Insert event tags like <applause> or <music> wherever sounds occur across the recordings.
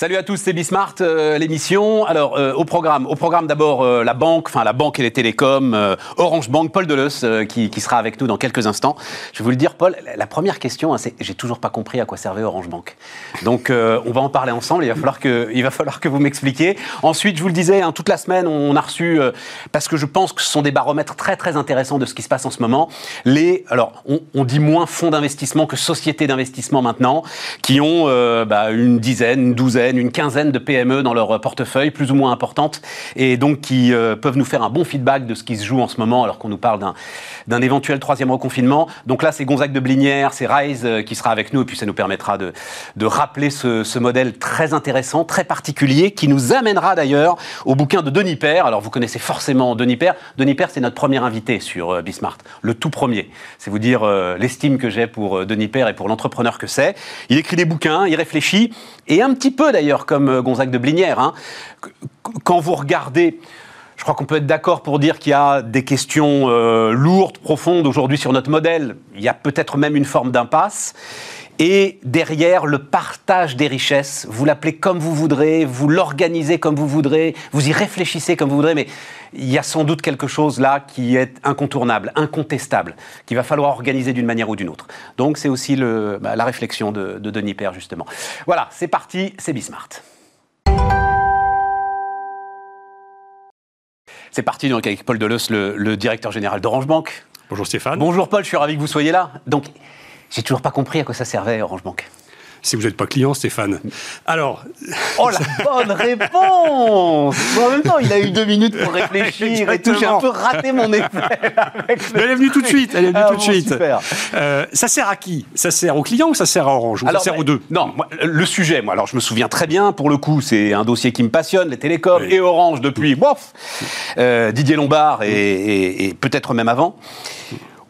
Salut à tous, c'est Bismart, euh, l'émission. Alors, euh, au programme, au programme d'abord euh, la banque, enfin la banque et les télécoms, Orange Bank, Paul Deleuze, qui, qui, sera avec nous dans quelques instants. Je vais vous le dire, Paul, la première question, hein, c'est j'ai toujours pas compris à quoi servait Orange Bank. Donc, on va en parler ensemble, il va falloir que, il va falloir que vous m'expliquiez. Ensuite, je vous le disais, hein, toute la semaine, on a reçu, parce que je pense que ce sont des baromètres très très intéressants de ce qui se passe en ce moment, les, alors, on, on dit moins fonds d'investissement que sociétés d'investissement maintenant, qui ont bah, une dizaine, une douzaine, une quinzaine de PME dans leur portefeuille, plus ou moins importantes, et donc qui euh, peuvent nous faire un bon feedback de ce qui se joue en ce moment, alors qu'on nous parle d'un éventuel troisième reconfinement. Donc là, c'est Gonzague de Blinière, c'est Rise euh, qui sera avec nous, et puis ça nous permettra de, de rappeler ce, ce, modèle très intéressant, très particulier, qui nous amènera d'ailleurs au bouquin de Denis Père. Alors vous connaissez forcément Denis Père. Denis Père, c'est notre premier invité sur euh, Bismart, le tout premier. C'est vous dire l'estime que j'ai pour Denis Père et pour l'entrepreneur que c'est. Il écrit des bouquins, il réfléchit, et un petit peu d'ailleurs comme euh, Gonzague de Blinière. Hein. Quand vous regardez je crois qu'on peut être d'accord pour dire qu'il y a des questions euh, lourdes, profondes aujourd'hui sur notre modèle. Il y a peut-être même une forme d'impasse. Et derrière, le partage des richesses, vous l'appelez comme vous voudrez, vous l'organisez comme vous voudrez, vous y réfléchissez comme vous voudrez, mais il y a sans doute quelque chose là qui est incontournable, incontestable, qu'il va falloir organiser d'une manière ou d'une autre. Donc c'est aussi le, bah, la réflexion de, de Denis Père, justement. Voilà, c'est parti, c'est Bismart. C'est parti donc avec Paul Deleuze, le, le directeur général d'Orange Bank. Bonjour Stéphane. Bonjour Paul, je suis ravi que vous soyez là. Donc j'ai toujours pas compris à quoi ça servait Orange Bank. Si vous n'êtes pas client, Stéphane. Alors. Oh, la <laughs> bonne réponse En même temps, il a eu deux minutes pour réfléchir et tout. J'ai un peu raté mon effet. Elle est venue tout de suite. Elle est venue ah tout de suite. Euh, ça sert à qui? Ça sert aux clients ou ça sert à Orange? Ou alors, ça sert aux deux? Non, le sujet, moi, alors je me souviens très bien, pour le coup, c'est un dossier qui me passionne, les télécoms et Orange depuis, bof, euh, Didier Lombard et, et peut-être même avant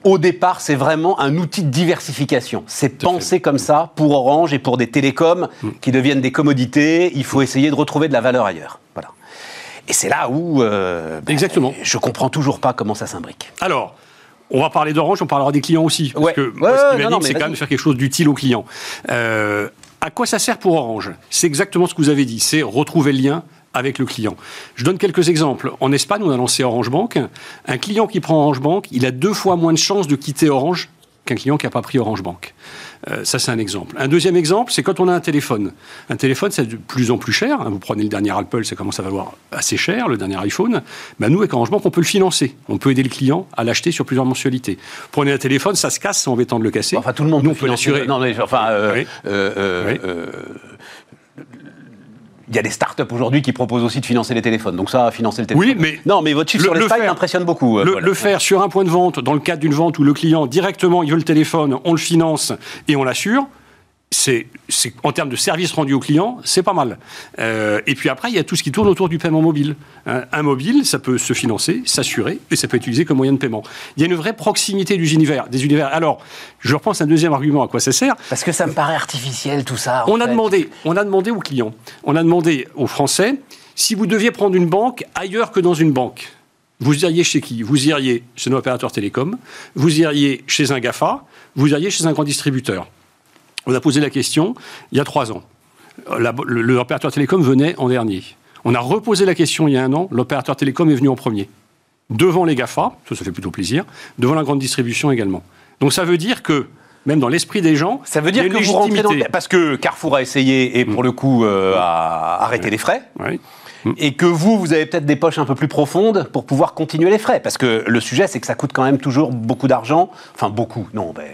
au départ, c'est vraiment un outil de diversification. C'est pensé comme ça pour Orange et pour des télécoms mm. qui deviennent des commodités. Il faut essayer de retrouver de la valeur ailleurs. Voilà. Et c'est là où euh, ben, Exactement. je comprends toujours pas comment ça s'imbrique. Alors, on va parler d'Orange, on parlera des clients aussi. Parce que ce qui m'anime, c'est quand même de faire quelque chose d'utile aux clients. Euh, à quoi ça sert pour Orange? C'est exactement ce que vous avez dit, c'est retrouver le lien avec le client. Je donne quelques exemples. En Espagne, on a lancé Orange Bank. Un client qui prend Orange Bank, il a deux fois moins de chances de quitter Orange qu'un client qui n'a pas pris Orange Bank. Euh, ça, c'est un exemple. Un deuxième exemple, c'est quand on a un téléphone. Un téléphone, c'est de plus en plus cher. Vous prenez le dernier Apple, ça commence à valoir assez cher, le dernier iPhone. Ben, nous, avec Orange Bank, on peut le financer. On peut aider le client à l'acheter sur plusieurs mensualités. Prenez un téléphone, ça se casse, c'est embêtant de le casser. Enfin, tout le monde nous, peut l'assurer. Non, mais enfin, euh, euh, il y a des startups aujourd'hui qui proposent aussi de financer les téléphones. Donc ça, financer le téléphone. Oui, mais non, mais votre chiffre sur l'Espagne m'impressionne beaucoup. Euh, le, le, faire sur un point de vente, dans le cadre d'une vente où le client directement il veut le téléphone, on le finance et on l'assure c'est, en termes de service rendu au client, c'est pas mal. Euh, et puis après, il y a tout ce qui tourne autour du paiement mobile. Hein, un mobile, ça peut se financer, s'assurer, et ça peut être utilisé comme moyen de paiement. Il y a une vraie proximité du univers, des univers. Alors, je repense un deuxième argument à quoi ça sert. Parce que ça me paraît artificiel tout ça. On a demandé, on a demandé aux clients, on a demandé aux Français si vous deviez prendre une banque ailleurs que dans une banque. Vous iriez chez qui? Vous iriez chez un opérateur télécom, vous iriez chez un GAFA, vous iriez chez un grand distributeur. On a posé la question il y a trois ans. L'opérateur télécom venait en dernier. On a reposé la question il y a un an. L'opérateur télécom est venu en premier. Devant les GAFA, ça, ça fait plutôt plaisir. Devant la grande distribution également. Donc ça veut dire que même dans l'esprit des gens. Ça veut dire que vous rentrez dans... Parce que Carrefour a essayé et pour le coup euh, a arrêté les frais. Oui. Et que vous, vous avez peut-être des poches un peu plus profondes pour pouvoir continuer les frais. Parce que le sujet, c'est que ça coûte quand même toujours beaucoup d'argent. Enfin, beaucoup. Non, ben,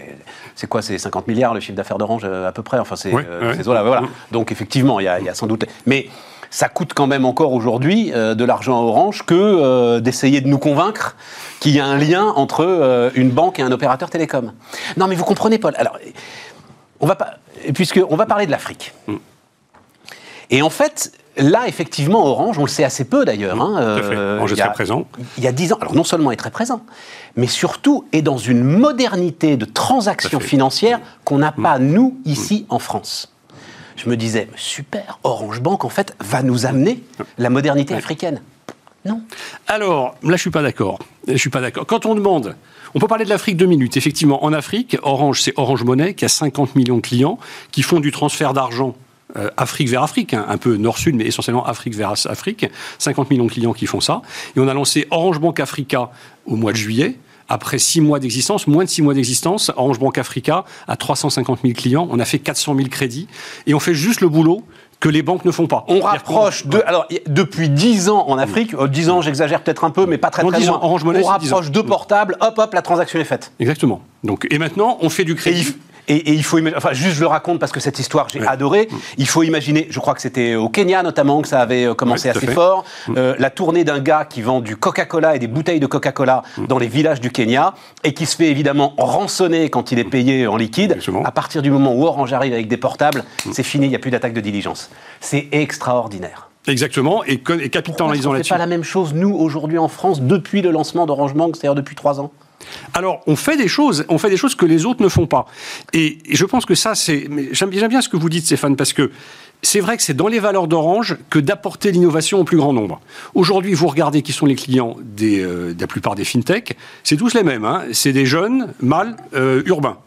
c'est quoi C'est 50 milliards le chiffre d'affaires d'Orange à peu près. Enfin, c'est euh, voilà. Donc effectivement, il y, a sans doute. Mais ça coûte quand même encore aujourd'hui euh, de l'argent à Orange que euh, d'essayer de nous convaincre qu'il y a un lien entre une banque et un opérateur télécom. Non, mais vous comprenez, Paul. Alors, on va pas, puisque on va parler de l'Afrique. Mm. Et en fait, Là, effectivement, Orange, on le sait assez peu d'ailleurs. Hein, euh, Orange est très présent. Il y a dix ans, alors non seulement est très présent, mais surtout est dans une modernité de transactions financières qu'on n'a pas, mm. nous, ici en France. Je me disais, super, Orange Bank, en fait, va nous amener la modernité africaine. Non. Alors, là, je suis pas d'accord. Je suis pas d'accord. Quand on demande, on peut parler de l'Afrique deux minutes. Effectivement, en Afrique, Orange, c'est Orange Monnaie qui a 50 millions de clients qui font du transfert d'argent euh, Afrique vers Afrique, hein, un peu nord-sud, mais essentiellement Afrique vers Afrique. 50 millions de clients qui font ça. Et on a lancé Orange Bank Africa au mois de juillet. Après six mois d'existence, moins de six mois d'existence, Orange Bank Africa a 350 000 clients. On a fait 400 000 crédits. Et on fait juste le boulot que les banques ne font pas. On rapproche de, alors depuis 10 ans en Afrique, 10 euh, ans j'exagère peut-être un peu, mais pas très très loin. Orange Money, on rapproche deux portables, hop hop, la transaction est faite. Exactement. Donc et maintenant on fait du crédit. Et, il faut, enfin, juste je le raconte parce que cette histoire, j'ai adoré. Il faut imaginer, je crois que c'était au Kenya notamment que ça avait euh, commencé assez fort, mm. euh, la tournée d'un gars qui vend du Coca-Cola et des bouteilles de Coca-Cola mm. dans les villages du Kenya et qui se fait évidemment rançonner quand il est payé en liquide. À partir du moment où Orange arrive avec des portables, mm. c'est fini, il n'y a plus d'attaque de diligence. C'est extraordinaire. Exactement, et, et capitalisant là-dessus. On pas la même chose, nous, aujourd'hui en France, depuis le lancement d'Orange Bank, c'est-à-dire depuis trois ans alors, on fait des choses, on fait des choses que les autres ne font pas. Et, je pense que ça, c'est. J'aime bien ce que vous dites, Stéphane, parce que c'est vrai que c'est dans les valeurs d'Orange que d'apporter l'innovation au plus grand nombre. Aujourd'hui, vous regardez qui sont les clients euh, de la plupart des fintechs, c'est tous les mêmes. Hein. C'est des jeunes, mâles, euh, urbains.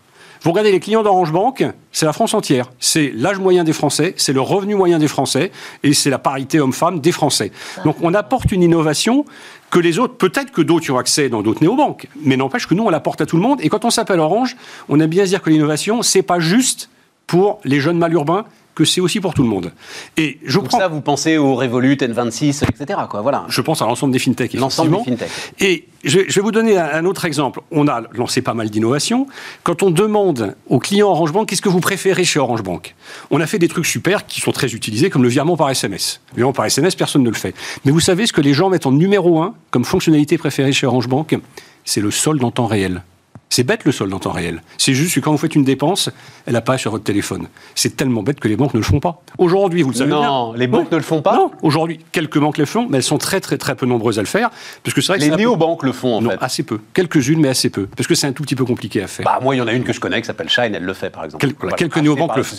Vous regardez les clients d'Orange Bank, c'est la France entière. C'est l'âge moyen des Français, c'est le revenu moyen des Français, et c'est la parité homme-femme des Français. Donc on apporte une innovation que les autres, peut-être que d'autres y ont accès dans d'autres néobanques, mais n'empêche que nous, on l'apporte à tout le monde. Et quand on s'appelle Orange, on aime bien dire que l'innovation, c'est pas juste pour les jeunes mal urbains, que c'est aussi pour tout le monde. Et je prends... ça, vous pensez au Revolut, N26, etc. Quoi, voilà. Je pense à l'ensemble des fintechs. L'ensemble des fintechs. Et je, vais vous donner un, autre exemple. On a lancé pas mal d'innovations. Quand on demande aux clients Orange Bank, qu'est-ce que vous préférez chez Orange Bank? On a fait des trucs super qui sont très utilisés, comme le virement par SMS. Le virement par SMS, personne ne le fait. Mais vous savez ce que les gens mettent en numéro un comme fonctionnalité préférée chez Orange Bank? C'est le solde en temps réel. C'est bête le solde en temps réel. C'est juste que quand vous faites une dépense, elle apparaît sur votre téléphone. C'est tellement bête que les banques ne le font pas. Aujourd'hui, vous le savez non, les banques ne le font pas Non, aujourd'hui, quelques banques le font, mais elles sont très très très peu nombreuses à le faire. Parce que c'est vrai les néobanques le font en non, assez peu. Quelques-unes, mais assez peu. Parce que c'est un tout petit peu compliqué à faire. Bah, moi, il y en a une que je connais qui s'appelle Shine, elle le fait par exemple. quelques néobanques le font.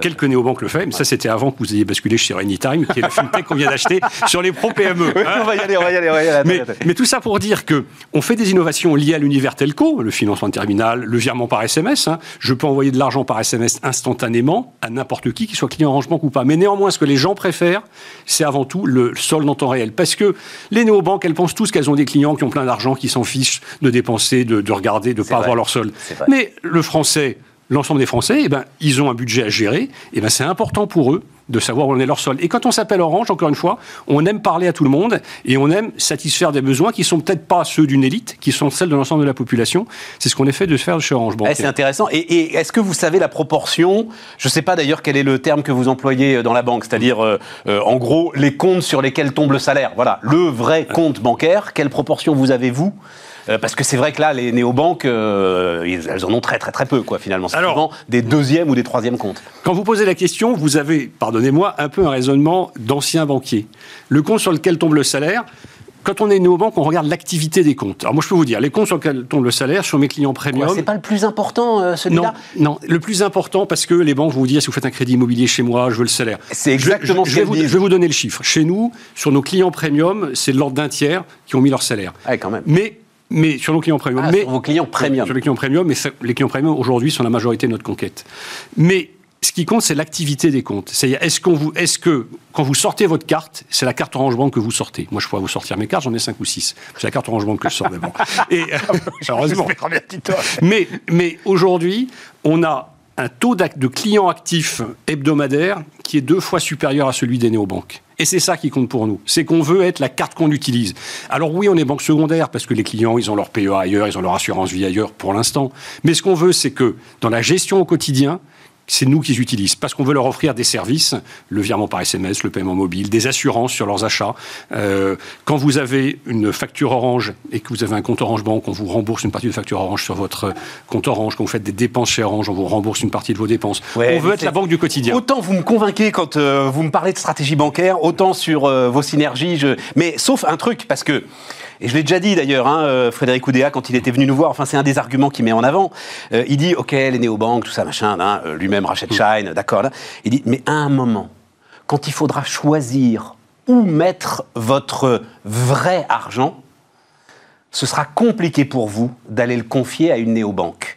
Quelques néobanques le font, mais ça c'était avant que vous ayez basculé chez Anytime, qui est la fintech qu'on vient d'acheter <laughs> sur les pro PME. <laughs> on va y aller, on va y aller. On va y aller mais, mais, tout ça pour dire que on fait des innovations liées à l'univers telco, le financement terminal, le virement par SMS. Hein. Je peux envoyer de l'argent par SMS instantanément à n'importe qui, qu'il soit client Orange Bank ou pas. Mais néanmoins, ce que les gens préfèrent, c'est avant tout le solde en temps réel. Parce que les néobanques, elles pensent tous qu'elles ont des clients qui ont plein d'argent, qui s'en fichent de dépenser, de, regarder, de ne pas avoir leur solde. Mais le français, l'ensemble des Français, eh ben, ils ont un budget à gérer. Et eh ben, c'est important pour eux de savoir où on est leur sol. Et quand on s'appelle Orange, encore une fois, on aime parler à tout le monde et on aime satisfaire des besoins qui sont peut-être pas ceux d'une élite, qui sont celles de l'ensemble de la population. C'est ce qu'on essaie de faire chez Orange Bank. Eh, c'est intéressant. Et, est-ce que vous savez la proportion? Je ne sais pas d'ailleurs quel est le terme que vous employez euh, dans la banque, c'est-à-dire euh, euh, en gros les comptes sur lesquels tombe le salaire. Voilà, le vrai compte bancaire. Quelle proportion vous avez vous euh, parce que c'est vrai que là, les néobanques, euh, elles en ont très très très peu, quoi, finalement. C'est souvent des deuxièmes ou des troisièmes comptes. Quand vous posez la question, vous avez, pardonnez-moi, un peu un raisonnement d'ancien banquier. Le compte sur lequel tombe le salaire, quand on est néobanque, on regarde l'activité des comptes. Alors moi, je peux vous dire, les comptes sur lesquels tombe le salaire, sur mes clients premium... c'est pas le plus important, euh, celui-là non, non, le plus important, parce que les banques vont vous dire, si vous faites un crédit immobilier chez moi, je veux le salaire. C'est exactement je, ce je, vais vous, je vais vous donner le chiffre. Chez nous, sur nos clients premium, c'est de l'ordre d'un tiers qui ont mis leur salaire. Ah, quand même. Mais mais sur nos clients premium. Ah, mais, sur vos clients premium. Sur les clients premium, mais les clients premium aujourd'hui sont la majorité de notre conquête. Mais ce qui compte, c'est l'activité des comptes. C'est-à-dire, est-ce, qu'on vous, est-ce que, quand vous sortez votre carte, c'est la carte Orange Bank que vous sortez? Moi, je pourrais vous sortir mes cartes, j'en ai 5 ou 6. C'est la carte Orange Bank que je sors d'abord. Et, <laughs> heureusement. mais, mais aujourd'hui, on a un taux de clients actifs hebdomadaires qui est deux fois supérieur à celui des néobanques. Et c'est ça qui compte pour nous. C'est qu'on veut être la carte qu'on utilise. Alors oui, on est banque secondaire parce que les clients, ils ont leur PEA ailleurs, ils ont leur assurance vie ailleurs pour l'instant. Mais ce qu'on veut, c'est que dans la gestion au quotidien, c'est nous qu'ils utilisent parce qu'on veut leur offrir des services, le virement par SMS, le paiement mobile, des assurances sur leurs achats. Euh, quand vous avez une facture Orange et que vous avez un compte Orange Bank, on vous rembourse une partie de facture Orange sur votre compte Orange. Quand vous faites des dépenses chez Orange, on vous rembourse une partie de vos dépenses. on veut être la banque du quotidien. Autant vous me convainquez quand euh, vous me parlez de stratégie bancaire, autant sur euh, vos synergies. Je... Mais sauf un truc, parce que et je l'ai déjà dit d'ailleurs, hein, euh, Frédéric Oudéa, quand il était venu nous voir, enfin c'est un des arguments qu'il met en avant, euh, il dit, ok, les néobanques, tout ça, machin, hein, euh, lui-même rachète mm. Shine, d'accord, il dit, mais à un moment, quand il faudra choisir où mettre votre vrai argent, ce sera compliqué pour vous d'aller le confier à une néobanque.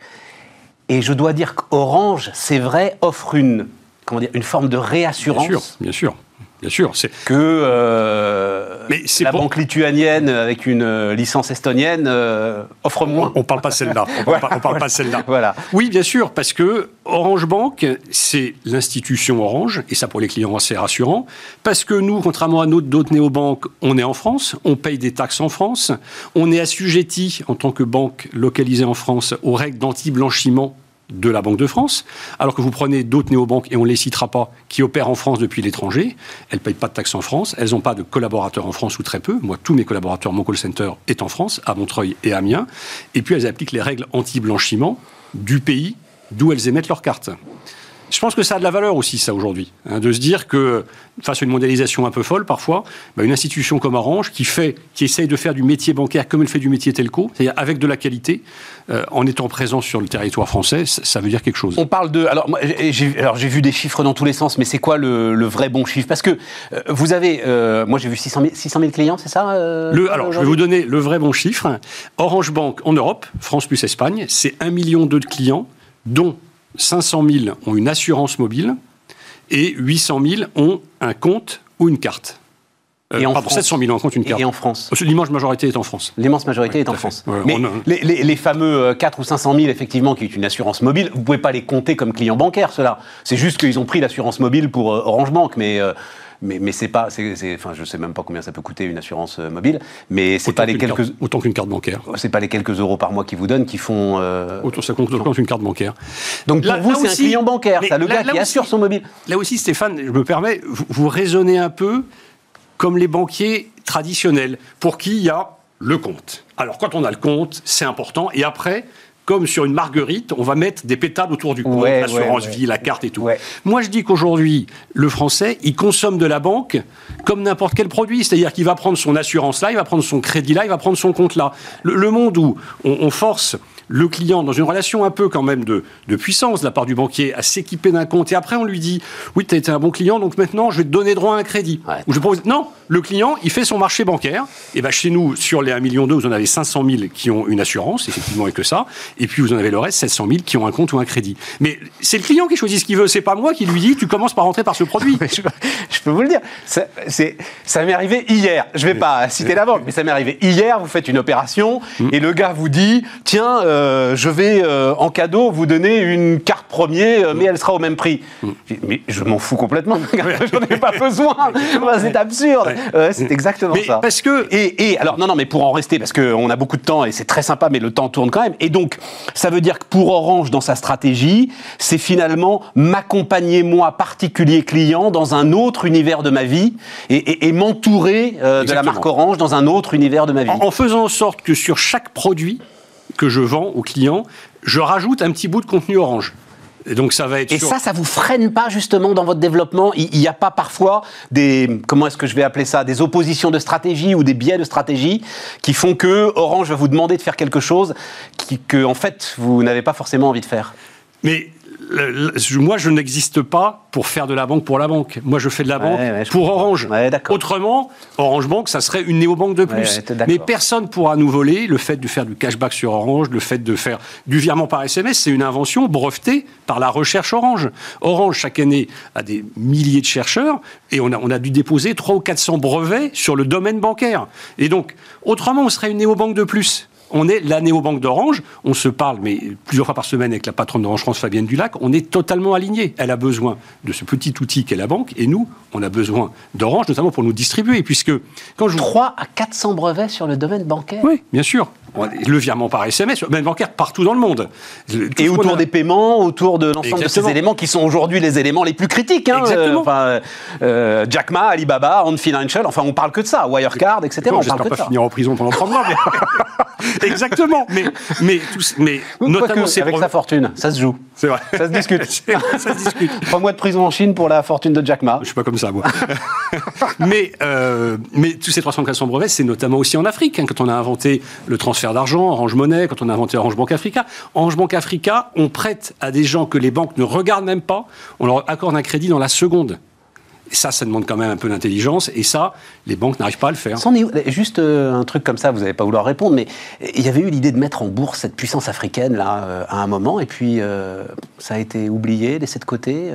Et je dois dire qu'Orange, c'est vrai, offre une comment dire, une forme de réassurance. Bien sûr, bien sûr. Bien sûr, c'est que euh, Mais la banque lituanienne avec une euh, licence estonienne euh, offre moins. On, ne parle pas celle-là. On, ne parle pas celle-là. Voilà. Oui, bien sûr, parce que Orange Bank, c'est l'institution Orange, et ça pour les clients c'est rassurant, parce que nous, contrairement à d'autres néobanques, on est en France, on paye des taxes en France, on est assujetti en tant que banque localisée en France aux règles d'anti-blanchiment de la Banque de France, alors que vous prenez d'autres néobanques, et on ne les citera pas, qui opèrent en France depuis l'étranger, elles ne payent pas de taxes en France, elles n'ont pas de collaborateurs en France ou très peu. Moi, tous mes collaborateurs, mon call center est en France, à Montreuil et à Amiens, et puis elles appliquent les règles anti-blanchiment du pays d'où elles émettent leurs cartes. Je pense que ça a de la valeur aussi, ça, aujourd'hui, hein, de se dire que, face à une mondialisation un peu folle parfois, bah, une institution comme Orange, qui, fait, qui essaye de faire du métier bancaire comme elle fait du métier telco, c'est-à-dire avec de la qualité, euh, en étant présent sur le territoire français, ça veut dire quelque chose. On parle de... Alors, j'ai vu des chiffres dans tous les sens, mais c'est quoi le, vrai bon chiffre? Parce que euh, vous avez... Euh, moi, j'ai vu 600 000, clients, c'est ça le, Alors, je vais vous donner le vrai bon chiffre. Orange Bank en Europe, France plus Espagne, c'est 1,2 million de clients, dont 500 000 ont une assurance mobile et 800 000 ont un compte ou une carte. Euh, et en France, 700 000 ont un compte, une carte. Et en France L'immense majorité est en France. L'immense majorité est en France. Mais les, fameux 4 euh, ou 500 000, effectivement, qui est une assurance mobile, vous ne pouvez pas les compter comme clients bancaires, cela. C'est juste qu'ils ont pris l'assurance mobile pour euh, Orange Bank, mais mais, mais c'est pas, c'est, enfin, je sais même pas combien ça peut coûter une assurance euh, mobile, mais c'est pas les quelques autant qu'une carte bancaire. C'est pas les quelques euros par mois qu'ils vous donnent qui font. Euh... Autant ça compte autant qu'une carte bancaire. Donc pour vous, c'est un client bancaire, ça, le gars qui assure son mobile. Là aussi, Stéphane, je me permets, vous, vous raisonnez un peu comme les banquiers traditionnels, pour qui il y a le compte. Alors quand on a le compte, c'est important, et après comme sur une marguerite, on va mettre des pétales autour du cou, l'assurance vie, la carte et tout. Moi, je dis qu'aujourd'hui, le Français, il consomme de la banque comme n'importe quel produit. C'est-à-dire qu'il va prendre son assurance là, il va prendre son crédit là, il va prendre son compte là. Le, monde où on force le client dans une relation un peu quand même de, puissance de la part du banquier à s'équiper d'un compte. Et après on lui dit oui tu as été un bon client donc maintenant je vais te donner droit à un crédit. Ou je propose non le client il fait son marché bancaire. Et ben chez nous sur les 1 million vous en avez 500 000 qui ont une assurance effectivement et que ça. Et puis vous en avez le reste 700 000 qui ont un compte ou un crédit. Mais c'est le client qui choisit ce qu'il veut. C'est pas moi qui lui dis tu commences par rentrer par ce produit. <laughs> Je, peux vous le dire. Ça, ça m'est arrivé hier. Je vais pas citer la banque mais ça m'est arrivé hier. Vous faites une opération mm. et le gars vous dit tiens euh, euh, je vais euh, en cadeau vous donner une carte premier, euh, mais elle sera au même prix. Mm. Mais je m'en fous complètement, <laughs> j'en ai pas besoin. <laughs> c'est absurde. c'est exactement ça. Parce que et, et, alors non non mais pour en rester parce qu'on a beaucoup de temps et c'est très sympa, mais le temps tourne quand même. Et donc ça veut dire que pour Orange dans sa stratégie, c'est finalement m'accompagner moi particulier client dans un autre univers de ma vie et, m'entourer de la marque Orange dans un autre univers de ma vie. en faisant en sorte que sur chaque produit que je vends aux clients, je rajoute un petit bout de contenu orange. Et donc ça va être. Et ça, ça vous freine pas justement dans votre développement? Il n'y a pas parfois des comment est-ce que je vais appeler ça? Des oppositions de stratégie ou des biais de stratégie qui font que Orange va vous demander de faire quelque chose qui, que en fait vous n'avez pas forcément envie de faire? Mais moi, je n'existe pas pour faire de la banque pour la banque. Moi, je fais de la banque pour Orange. Autrement, Orange Bank, ça serait une néobanque de plus. Mais personne pourra nous voler le fait de faire du cashback sur Orange, le fait de faire du virement par SMS. C'est une invention brevetée par la recherche Orange. Orange, chaque année, a des milliers de chercheurs et on a, on a dû déposer 300 ou 400 brevets sur le domaine bancaire. Et donc, autrement, on serait une néobanque de plus on est la néobanque d'Orange. On se parle, mais plusieurs fois par semaine avec la patronne d'Orange France, Fabienne Dulac. On est totalement aligné. Elle a besoin de ce petit outil qu'est la banque, et nous, on a besoin d'Orange, notamment pour nous distribuer, puisque quand je 3 à 400 brevets sur le domaine bancaire. Oui, bien sûr. Le virement par SMS, le domaine bancaire partout dans le monde. et autour des paiements, autour de l'ensemble de ces éléments qui sont aujourd'hui les éléments les plus critiques. Hein, Exactement. Euh, euh, Jack Ma, Alibaba, On Financial, enfin on parle que de ça, Wirecard, etc. on parle que pas ça. finir en prison pendant 30 mois. <laughs> <laughs> Exactement. Mais, mais, mais notamment avec sa fortune, ça se joue. C'est vrai. Ça se discute. <laughs> ça se discute. <laughs> Trois mois de prison en Chine pour la fortune de Jack Ma. Je suis pas comme ça, moi. mais, euh, mais tous ces 300 400 brevets, c'est notamment aussi en Afrique. Hein, quand on a inventé le transfert d'argent, Orange Monnaie, quand on a inventé Orange Bank Africa. Orange Bank Africa, on prête à des gens que les banques ne regardent même pas, on leur accorde un crédit dans la seconde. Ça, ça demande quand même un peu d'intelligence. Et ça, les banques n'arrivent pas à le faire. Juste euh, un truc comme ça, vous n'allez pas vouloir répondre, mais il y avait eu l'idée de mettre en bourse cette puissance africaine là euh, à un moment, et puis euh, ça a été oublié, laissé de côté.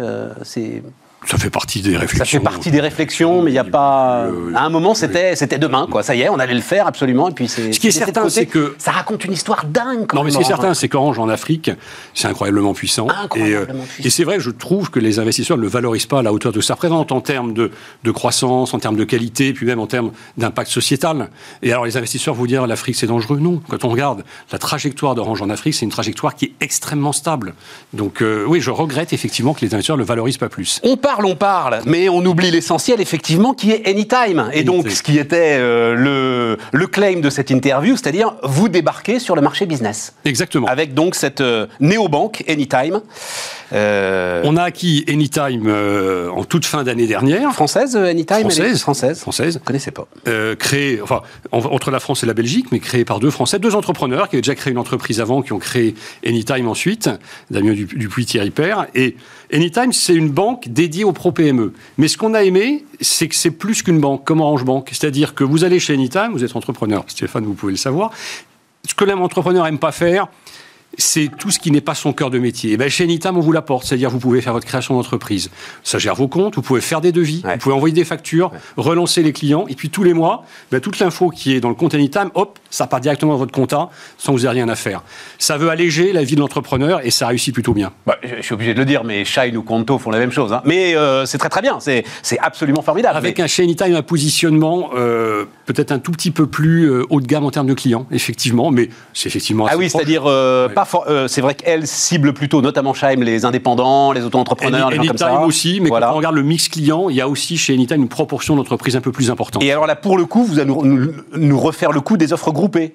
Ça fait partie des réflexions. Ça fait partie des réflexions, mais il n'y a pas. à un moment, c'était c'était demain, quoi. Ça y est, on allait le faire absolument, et puis c'est. Ce qui est certain, c'est que ça raconte une histoire dingue. non, mais ce qui est certain, c'est qu'Orange en Afrique, c'est incroyablement puissant. Incroyablement et, et c'est vrai, je trouve que les investisseurs ne le valorisent pas à la hauteur de ça représente en termes de, de croissance, en termes de qualité, puis même en termes d'impact sociétal. Et alors, les investisseurs vous dire l'Afrique c'est dangereux Non. Quand on regarde la trajectoire d'Orange en Afrique, c'est une trajectoire qui est extrêmement stable. Donc euh, oui, je regrette effectivement que les investisseurs ne le valorisent pas plus. On parle, on parle mais on oublie l'essentiel, effectivement, qui est Anytime. Et donc, ce qui était euh, le, le claim de cette interview, c'est-à-dire vous débarquez sur le marché business. Exactement. Avec donc cette euh, néobanque Anytime. Euh, on a acquis Anytime en toute fin d'année dernière. Française, Anytime Française. Française. Française. ne connaissais pas. créée, enfin, entre la France et la Belgique, mais créée par deux Français, deux entrepreneurs qui avaient déjà créé une entreprise avant, qui ont créé Anytime ensuite, Damien Dupuis, Thierry Père. Et Anytime, c'est une banque dédiée aux pro-PME. Mais ce qu'on a aimé, c'est que c'est plus qu'une banque, comme Orange Bank. C'est-à-dire que vous allez chez Anytime, vous êtes entrepreneur, Stéphane, vous pouvez le savoir. Ce que l'entrepreneur aime pas faire, c'est tout ce qui n'est pas son cœur de métier. Et ben chez Anytime, on vous l'apporte. C'est-à-dire, vous pouvez faire votre création d'entreprise. Ça gère vos comptes, vous pouvez faire des devis, vous pouvez envoyer des factures, relancer les clients. Et puis, tous les mois, ben, toute l'info qui est dans le compte Anytime, hop, ça part directement dans votre compta sans vous ayez rien à faire. Ça veut alléger la vie de l'entrepreneur et ça réussit plutôt bien. Bah, je suis obligé de le dire, mais Shine ou Conto font la même chose. Hein. Mais euh, c'est très très bien, c'est absolument formidable. Avec un chez Anytime, un positionnement euh, peut-être un tout petit peu plus euh, haut de gamme en termes de clients, effectivement, mais c'est effectivement Ah oui, c'est-à-dire, pas c'est vrai qu'elle cible plutôt, notamment Shine, les indépendants, les auto-entrepreneurs, les gens comme ça. aussi, mais quand on regarde le mix client, il y a aussi chez Anytime une proportion d'entreprises un peu plus importante. Et alors là, pour le coup, vous allez nous, nous refaire le coup des offres groupé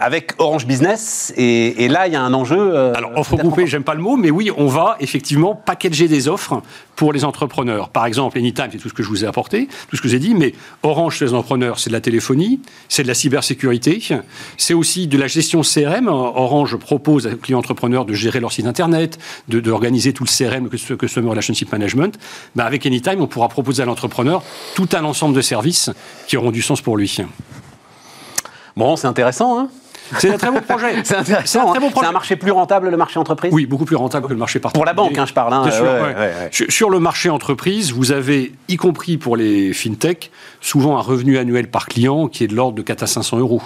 avec Orange Business. Et, là, il y a un enjeu. Euh, Alors, offre groupée, j'aime pas le mot, mais oui, on va effectivement packager des offres pour les entrepreneurs. Par exemple, Anytime, c'est tout ce que je vous ai apporté, tout ce que j'ai dit, mais Orange chez les entrepreneurs, c'est de la téléphonie, c'est de la cybersécurité, c'est aussi de la gestion CRM. Orange propose aux clients entrepreneurs de gérer leur site internet, d'organiser tout le CRM, que ce Customer Relationship Management. Ben avec Anytime, on pourra proposer à l'entrepreneur tout un ensemble de services qui auront du sens pour lui. Bon, c'est intéressant, hein c'est un très bon projet. <laughs> c'est intéressant. Hein. C'est un, marché plus rentable, le marché entreprise? Oui, beaucoup plus rentable que le marché particulier. Pour la banque, hein, je parle. Hein, sur, le marché entreprise, vous avez, y compris pour les fintech, souvent un revenu annuel par client qui est de l'ordre de 4 à 500 euros.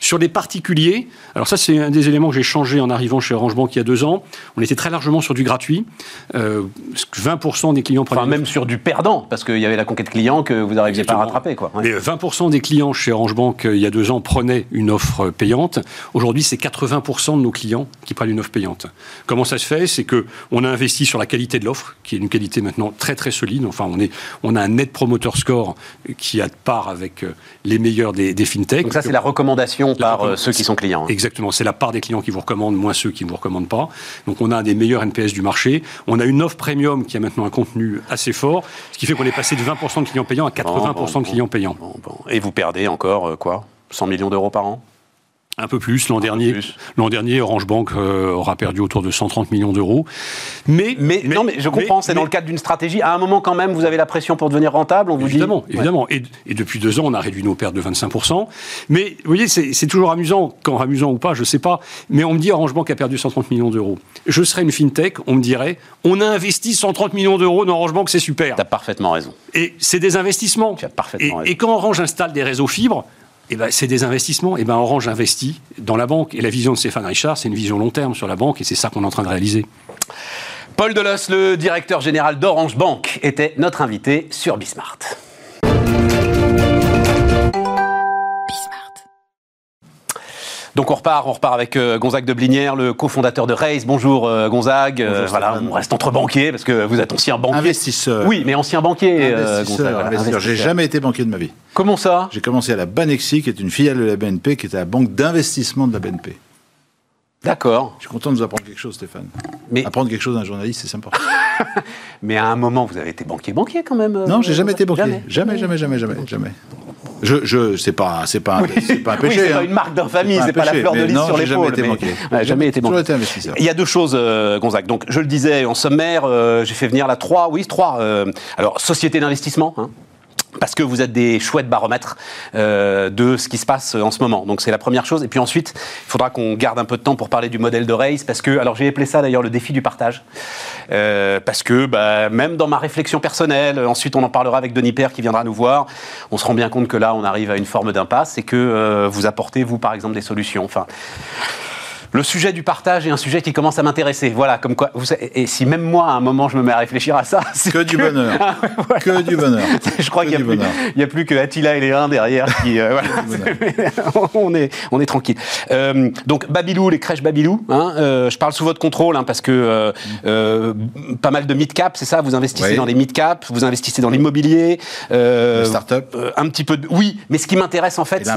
Sur les particuliers, alors ça c'est un des éléments que j'ai changé en arrivant chez Orange Bank il y a deux ans. On était très largement sur du gratuit. 20% euh, des clients prenaient... Enfin, même sur du perdant, parce qu'il y avait la conquête client que vous n'arriviez pas à rattraper. Quoi. Mais 20% des clients chez Orange Bank euh, il y a deux ans prenaient une offre payante. Aujourd'hui, c'est 80% de nos clients qui prennent une offre payante. Comment ça se fait? C'est que on a investi sur la qualité de l'offre, qui est une qualité maintenant très très solide. Enfin, on, est, on a un net promoter score qui a de part avec euh, les meilleurs des, des fintechs. Donc ça, c'est la recommandation par euh, ceux qui sont clients. Hein. Exactement. C'est la part des clients qui vous recommandent, moins ceux qui ne vous recommandent pas. Donc on a un des meilleurs NPS du marché. On a une offre premium qui a maintenant un contenu assez fort, ce qui fait qu'on est passé de 20% de clients payants à 80% de clients payants. Et vous perdez encore euh, quoi? 100 millions d'euros par an? Un peu plus l'an dernier. L'an dernier, Orange Bank euh, aura perdu autour de 130 millions d'euros. Mais, mais, non, mais je comprends. C'est dans le cadre d'une stratégie. À un moment, quand même, vous avez la pression pour devenir rentable. On vous évidemment, dit... évidemment. Et, depuis deux ans, on a réduit nos pertes de 25% Mais vous voyez, c'est toujours amusant, quand amusant ou pas, je sais pas. Mais on me dit Orange Bank a perdu 130 millions d'euros. Je serais une fintech, on me dirait, on a investi 130 millions d'euros dans Orange Bank, c'est super. as parfaitement raison. Et c'est des investissements. Tu as parfaitement et, et quand Orange installe des réseaux fibres, eh ben, c'est des investissements. Eh ben, Orange investit dans la banque. Et la vision de Stéphane Richard, c'est une vision long terme sur la banque, et c'est ça qu'on est en train de réaliser. Paul Delos, le directeur général d'Orange Bank, était notre invité sur Bismart. Donc on repart, on repart avec euh, Gonzague de Blinière, le cofondateur de Race. Bonjour euh, Gonzague. Euh, voilà, on reste entre banquiers parce que vous êtes ancien banquier. Investisseur. Oui, mais ancien banquier. Investisseur. investisseur. J'ai jamais été banquier de ma vie. Comment ça? J'ai commencé à la Banexi, qui est une filiale de la BNP, qui était la banque d'investissement de la BNP. D'accord. Je suis content de vous apprendre quelque chose, Stéphane. Mais... Apprendre quelque chose d'un journaliste, c'est sympa. <laughs> mais à un moment, vous avez été banquier-banquier quand même. Non, j'ai jamais été banquier. Jamais, jamais, jamais, jamais, jamais. Je, je c'est pas, c'est pas, c'est pas un <laughs> péché. c'est pas hein. une marque d'infamie, c'est pas, pas la fleur de lys sur l'épaule. Jamais été manqué. Ouais, jamais été manqué. Été investisseur. Il y a deux choses, euh, Gonzague. Donc, je le disais en sommaire, euh, j'ai fait venir là trois, oui, trois. Euh, alors, société d'investissement. Hein, parce que vous êtes des chouettes baromètres euh, de ce qui se passe en ce moment. Donc c'est la première chose. Et puis ensuite, il faudra qu'on garde un peu de temps pour parler du modèle de race, parce que, alors j'ai appelé ça d'ailleurs le défi du partage, euh, parce que bah, même dans ma réflexion personnelle, ensuite on en parlera avec Denis Père qui viendra nous voir, on se rend bien compte que là on arrive à une forme d'impasse et que euh, vous apportez, vous par exemple, des solutions. Enfin, le sujet du partage est un sujet qui commence à m'intéresser. Voilà, comme quoi. Vous, et si même moi, à un moment, je me mets à réfléchir à ça. <laughs> Que, que, du bonheur. Ah, voilà. Que du bonheur. <laughs> je crois qu'il n'y a, a, plus que Attila et les uns derrière qui. Euh, voilà. <laughs> on, est, on est tranquille. Euh, donc, Babylou, les crèches Babylou. Hein, euh, je parle sous votre contrôle hein, parce que pas mal de mid-cap, c'est ça? Vous investissez oui. dans les mid-cap, vous investissez dans l'immobilier. Euh, start-up. un petit peu de. Oui, mais ce qui m'intéresse en fait,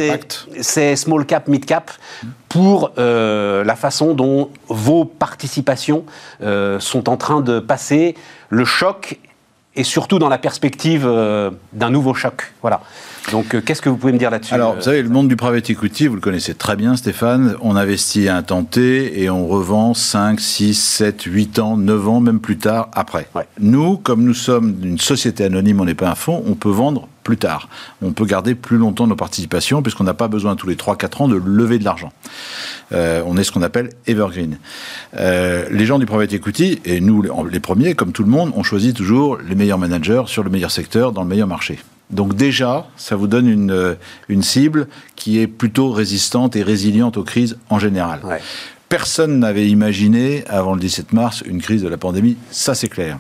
c'est small-cap, mid-cap. Mmh pour euh, la façon dont vos participations euh, sont en train de passer le choc et surtout dans la perspective euh, d'un nouveau choc. Voilà. Donc, euh, qu'est-ce que vous pouvez me dire là-dessus Alors, vous savez, le monde du private equity, vous le connaissez très bien, Stéphane. On investit à un temps T et on revend 5, 6, 7, 8 ans, 9 ans, même plus tard, après. Ouais. Nous, comme nous sommes une société anonyme, on n'est pas un fonds, on peut vendre plus tard. On peut garder plus longtemps nos participations puisqu'on n'a pas besoin tous les 3-4 ans de lever de l'argent. Euh, on est ce qu'on appelle evergreen. Euh, les gens du private equity, et nous les premiers, comme tout le monde, on choisit toujours les meilleurs managers sur le meilleur secteur, dans le meilleur marché. Donc déjà, ça vous donne une, une cible qui est plutôt résistante et résiliente aux crises en général. Ouais. Personne n'avait imaginé, avant le 17 mars, une crise de la pandémie, ça c'est clair.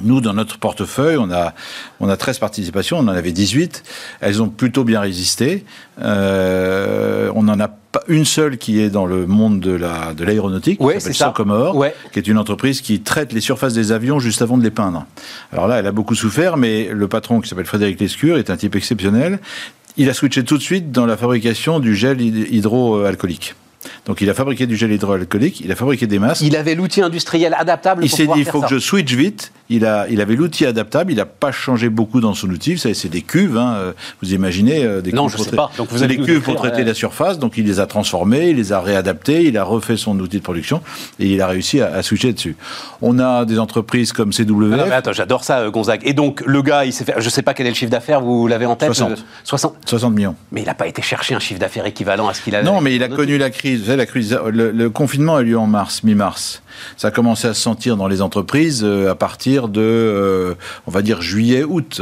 Nous, dans notre portefeuille, on a, on a 13 participations, on en avait 18. Elles ont plutôt bien résisté. Euh, on n'en a pas une seule qui est dans le monde de la de l'aéronautique, ouais, qui s'appelle Socomore, ouais. qui est une entreprise qui traite les surfaces des avions juste avant de les peindre. Alors là, elle a beaucoup souffert, mais le patron qui s'appelle Frédéric Lescure est un type exceptionnel. Il a switché tout de suite dans la fabrication du gel hydroalcoolique. Donc il a fabriqué du gel hydroalcoolique, il a fabriqué des masques. Il avait l'outil industriel adaptable. Il s'est dit il faut que je switch vite. Il, a, il avait l'outil adaptable, il n'a pas changé beaucoup dans son outil. Vous savez, c'est des cuves, hein. vous imaginez euh, des non, cuves je sais pas. Donc vous avez des cuves pour traiter euh... la surface. Donc il les a transformés, il les a réadaptés, il a refait son outil de production et il a réussi à, à switcher dessus. On a des entreprises comme CW. Mais attends, j'adore ça, Gonzague. Et donc le gars, il s'est fait. Je sais pas quel est le chiffre d'affaires, vous l'avez en tête 60. Euh, 60. 60 millions. Mais il n'a pas été chercher un chiffre d'affaires équivalent à ce qu'il avait. Non, mais il a connu la crise. Vous savez, la crise le, le, confinement a eu lieu en mars, mi-mars. Ça a commencé à se sentir dans les entreprises euh, à partir de, euh, on va dire, juillet, août.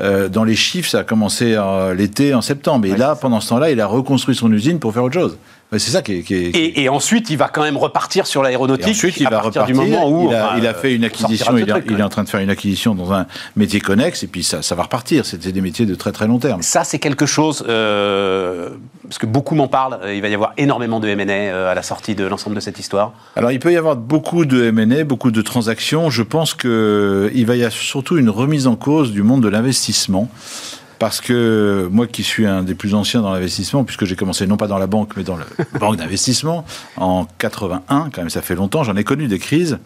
Euh, dans les chiffres, ça a commencé l'été, en septembre. Et ouais, là, pendant ce temps-là, il a reconstruit son usine pour faire autre chose. C'est ça qui est. Qui est, qui est... Et, et, ensuite, il va quand même repartir sur l'aéronautique. Ensuite, il à va partir repartir. du moment où il a, enfin, il a fait une acquisition. Il, truc, il, est en train de faire une acquisition dans un métier connexe, et puis ça, ça va repartir. C'était des métiers de très très long terme. Ça, c'est quelque chose euh, parce que beaucoup m'en parlent. Il va y avoir énormément de M&A euh, à la sortie de l'ensemble de cette histoire. Alors, il peut y avoir beaucoup de M&A, beaucoup de transactions. Je pense que il va y avoir surtout une remise en cause du monde de l'investissement parce que moi qui suis un des plus anciens dans l'investissement, puisque j'ai commencé non pas dans la banque, mais dans la <laughs> banque d'investissement, en 81, quand même ça fait longtemps, j'en ai connu des crises.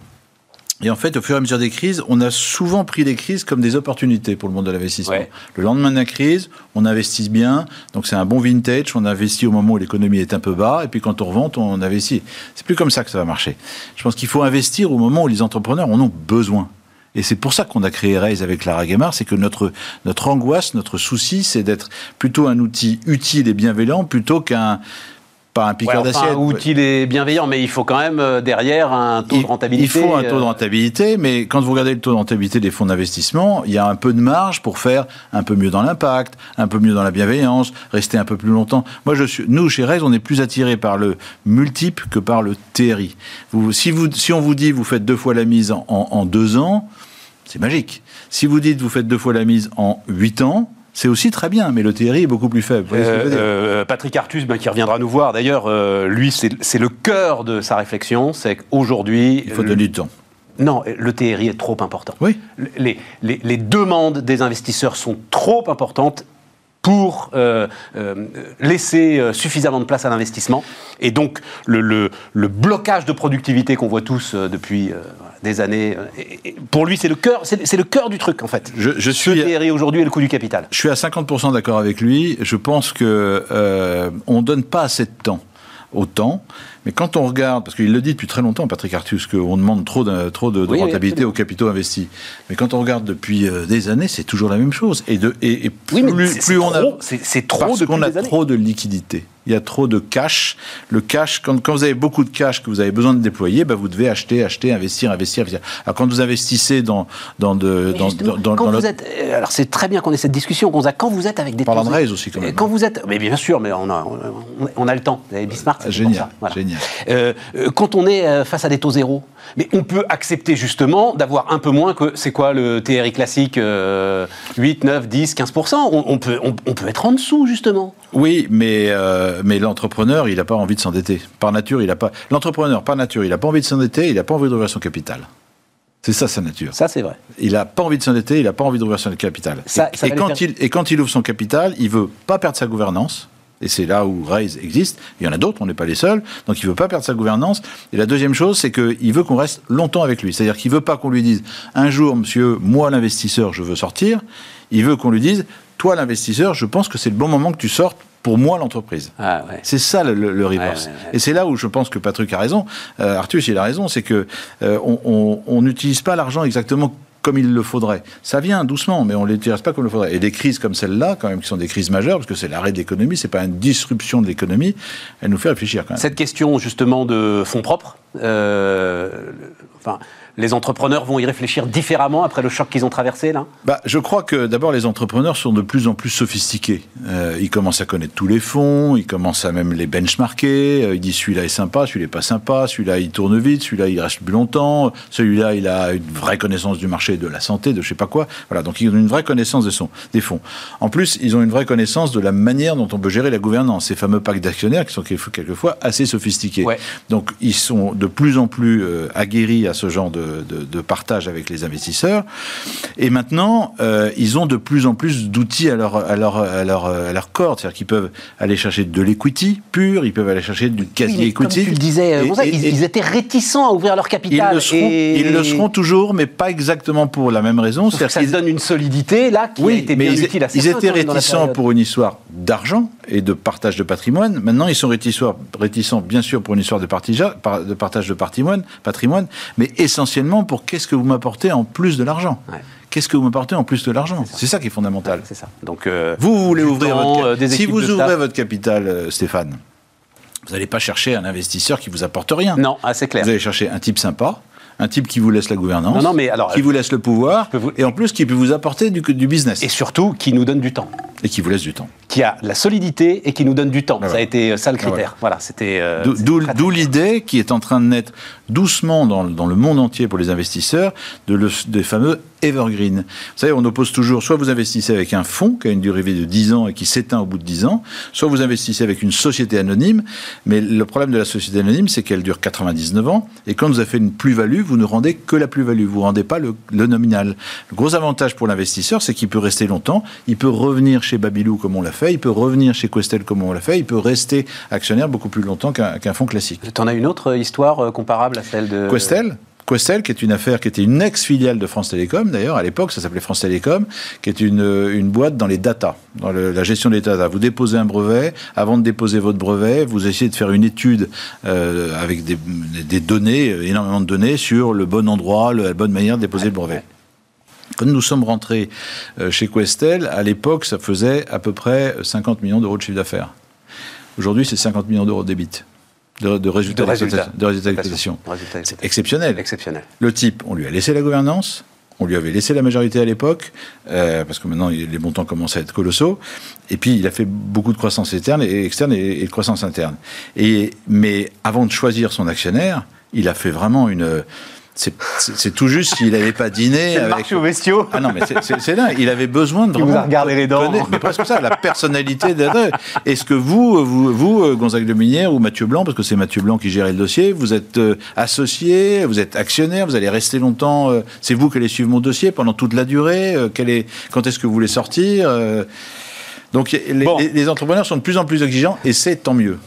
Et en fait, au fur et à mesure des crises, on a souvent pris les crises comme des opportunités pour le monde de l'investissement. Ouais. Le lendemain de la crise, on investit bien, donc c'est un bon vintage, on investit au moment où l'économie est un peu bas, et puis quand on revend, on investit. C'est plus comme ça que ça va marcher. Je pense qu'il faut investir au moment où les entrepreneurs en ont besoin. Et c'est pour ça qu'on a créé Raise avec Lara Guémard, c'est que notre, notre angoisse, notre souci, c'est d'être plutôt un outil utile et bienveillant plutôt qu'un pas un piqueur ouais, enfin, d'assiette. utile et bienveillant, mais il faut quand même euh, derrière un taux il, de rentabilité. Il faut un taux de euh, rentabilité, mais quand vous regardez le taux de rentabilité des fonds d'investissement, il y a un peu de marge pour faire un peu mieux dans l'impact, un peu mieux dans la bienveillance, rester un peu plus longtemps. Moi, je suis, nous, chez Raise, on est plus attiré par le multiple que par le TRI. Vous, si, vous, si on vous dit vous faites deux fois la mise en, en, en deux ans, c'est magique. Si vous dites vous faites deux fois la mise en huit ans, c'est aussi très bien, mais le TRI est beaucoup plus faible. Euh, euh, Patrick Artus, ben, qui reviendra nous voir d'ailleurs, euh, lui, c'est le cœur de sa réflexion, c'est qu'aujourd'hui... Il faut donner du temps. Non, le TRI est trop important. Oui. Les, les, les demandes des investisseurs sont trop importantes pour laisser suffisamment de place à l'investissement. Et donc, le, blocage de productivité qu'on voit tous depuis des années, pour lui, c'est le cœur, c'est le cœur du truc, en fait. Je, je suis aujourd'hui et le coût du capital. Je suis à 50% d'accord avec lui. Je pense que on donne pas assez de temps au temps. Mais quand on regarde, parce qu'il le dit depuis très longtemps, Patrick Artus, qu'on demande trop de, trop de, rentabilité aux capitaux investis. Mais quand on regarde depuis euh, des années, c'est toujours la même chose. Et, de, et, plus, plus on a. C'est trop parce qu'on a trop de liquidités il y a trop de cash. Le cash, quand, quand, vous avez beaucoup de cash que vous avez besoin de déployer, bah vous devez acheter, acheter, investir, investir, investir. Alors quand vous investissez dans dans de dans, dans, quand vous êtes, euh, alors c'est très bien qu'on ait cette discussion, quand vous êtes avec des parlant de raise aussi quand même. Quand vous êtes, mais bien sûr, mais on a on, a le temps. Vous avez Bismarck, génial, voilà. génial. Euh, euh, quand on est face à des taux zéro, mais on peut accepter justement d'avoir un peu moins que c'est quoi le TRI classique 8, 9, 10, 15 on, peut on, peut être en dessous justement. Oui, mais euh, mais l'entrepreneur, il n'a pas envie de s'endetter. Par nature, il n'a pas. L'entrepreneur, par nature, il n'a pas envie de s'endetter, il n'a pas envie d'ouvrir son capital. C'est ça sa nature. Ça, c'est vrai. Il n'a pas envie de s'endetter, il n'a pas envie d'ouvrir son capital. et, quand il, et quand il ouvre son capital, il veut pas perdre sa gouvernance. Et c'est là où Raise existe. Il y en a d'autres, on n'est pas les seuls. Donc il ne veut pas perdre sa gouvernance. Et la deuxième chose, c'est qu'il veut qu'on reste longtemps avec lui. C'est-à-dire qu'il ne veut pas qu'on lui dise un jour, monsieur, moi l'investisseur, je veux sortir. Il veut qu'on lui dise, toi l'investisseur, je pense que c'est le bon moment que tu sortes pour moi l'entreprise. Ah, c'est ça le, le, reverse. et c'est là où je pense que Patrick a raison, euh, Arthur il a raison, c'est que euh, on n'utilise pas l'argent exactement comme il le faudrait. Ça vient doucement, mais on ne l'utilise pas comme il le faudrait. Et des crises comme celle-là, quand même, qui sont des crises majeures, parce que c'est l'arrêt de l'économie, c'est pas une disruption de l'économie, elle nous fait réfléchir quand même. Cette question justement de fonds propres, euh, enfin, les entrepreneurs vont y réfléchir différemment après le choc qu'ils ont traversé là? Bah, Je crois que d'abord les entrepreneurs sont de plus en plus sophistiqués. Euh, ils commencent à connaître tous les fonds, ils commencent à même les benchmarker. Euh, ils disent celui-là est sympa, celui-là n'est pas sympa, celui-là il tourne vite, celui-là il reste plus longtemps, celui-là il a une vraie connaissance du marché de la santé, de je sais pas quoi. Voilà, donc ils ont une vraie connaissance des, des fonds. En plus, ils ont une vraie connaissance de la manière dont on peut gérer la gouvernance. Ces fameux packs d'actionnaires qui sont quelquefois assez sophistiqués. Donc ils sont de plus en plus euh, aguerris à ce genre de de, partage avec les investisseurs. Et maintenant, euh, ils ont de plus en plus d'outils à leur, à leur, à leur, à leur corde. C'est-à-dire qu'ils peuvent aller chercher de l'equity pur, ils peuvent aller chercher du quasi-equity. tu le disais, euh, ils, étaient réticents à ouvrir leur capital. Ils le seront, ils le seront toujours, mais pas exactement pour la même raison. Ça qu'ils donne une solidité, là, qui oui, a été bien ils, utile à Ils étaient réticents pour une histoire d'argent et de partage de patrimoine. Maintenant, ils sont réticents, réticents bien sûr, pour une histoire de, de partage de patrimoine, patrimoine, mais essentiellement pour qu'est-ce que vous m'apportez en plus de l'argent. Qu'est-ce que vous m'apportez en plus de l'argent C'est ça. qui est fondamental. c'est ça. Donc, euh, vous, voulez ouvrir votre euh, Si vous ouvrez votre capital, euh, Stéphane, vous n'allez pas chercher un investisseur qui vous apporte rien. Non, ah, c'est clair. Vous allez chercher un type sympa, un type qui vous laisse la gouvernance, non, mais alors, qui vous laisse le pouvoir, et en plus qui peut vous apporter du, du business. Et surtout qui nous donne du temps. Et qui vous laisse du temps. Qui a la solidité et qui nous donne du temps. Ah ça a été euh, ça le critère. Ah voilà, c'était. Euh, d'où l'idée qui est en train de naître doucement dans, dans, le monde entier pour les investisseurs de le, des fameux evergreen. Vous savez, on oppose toujours, soit vous investissez avec un fonds qui a une durée de 10 ans et qui s'éteint au bout de 10 ans, soit vous investissez avec une société anonyme, mais le problème de la société anonyme, c'est qu'elle dure 99 ans, et quand vous avez fait une plus-value, vous ne rendez que la plus-value, vous ne rendez pas le, le nominal. Le gros avantage pour l'investisseur, c'est qu'il peut rester longtemps, il peut revenir chez Babylou comme on l'a fait, il peut revenir chez Questel comme on l'a fait, il peut rester actionnaire beaucoup plus longtemps qu'un fonds classique. Tu en as une autre histoire euh, comparable à celle de... Questel? Questel, qui est une affaire qui était une ex-filiale de France Télécom, d'ailleurs, à l'époque, ça s'appelait France Télécom, qui est une, une boîte dans les data, dans la gestion des data. Vous déposez un brevet, avant de déposer votre brevet, vous essayez de faire une étude euh, avec des, des, données, énormément de données, sur le bon endroit, la bonne manière de déposer le brevet. Quand nous sommes rentrés euh, chez Questel, à l'époque, ça faisait à peu près 50 millions d'euros de chiffre d'affaires. Aujourd'hui, c'est 50 millions d'euros de débit. De, résultats d'exploitation. C'est exceptionnel. exceptionnel. Le type, on lui a laissé la gouvernance, on lui avait laissé la majorité à l'époque, euh, parce que maintenant les montants commencent à être colossaux. Et puis il a fait beaucoup de croissance externe et externe et, de croissance interne. Et, mais avant de choisir son actionnaire, il a fait vraiment une c'est tout juste s'il n'avait pas dîné avec. Marc bestiaux. Ah non, mais c'est là. Il avait besoin de. Il vous a regardé les dents. mais presque ça, la personnalité Est-ce que vous, vous, vous, euh, Gonzague de Minière ou Mathieu Blanc, parce que c'est Mathieu Blanc qui gérait le dossier, vous êtes euh, associé, vous êtes actionnaire, vous allez rester longtemps. Euh, c'est vous qui allez suivre mon dossier pendant toute la durée. est, quand est-ce que vous voulez sortir Donc les, entrepreneurs sont de plus en plus exigeants et c'est tant mieux.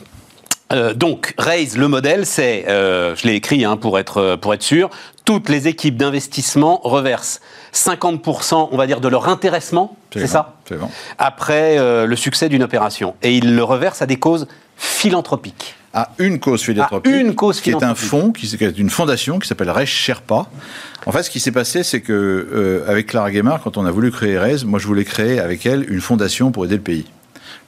Euh, donc, Raise, le modèle, c'est, euh, je l'ai écrit hein, pour, être, pour être sûr, toutes les équipes d'investissement reversent 50%, on va dire, de leur intéressement, c'est ça bon. Après euh, le succès d'une opération. Et ils le reversent à des causes philanthropiques. À une cause philanthropique. une cause Qui est un fonds, qui, est une fondation qui s'appelle Reich Sherpa. En fait, ce qui s'est passé, c'est que euh, avec Clara Guémard, quand on a voulu créer Raise, moi je voulais créer avec elle une fondation pour aider le pays.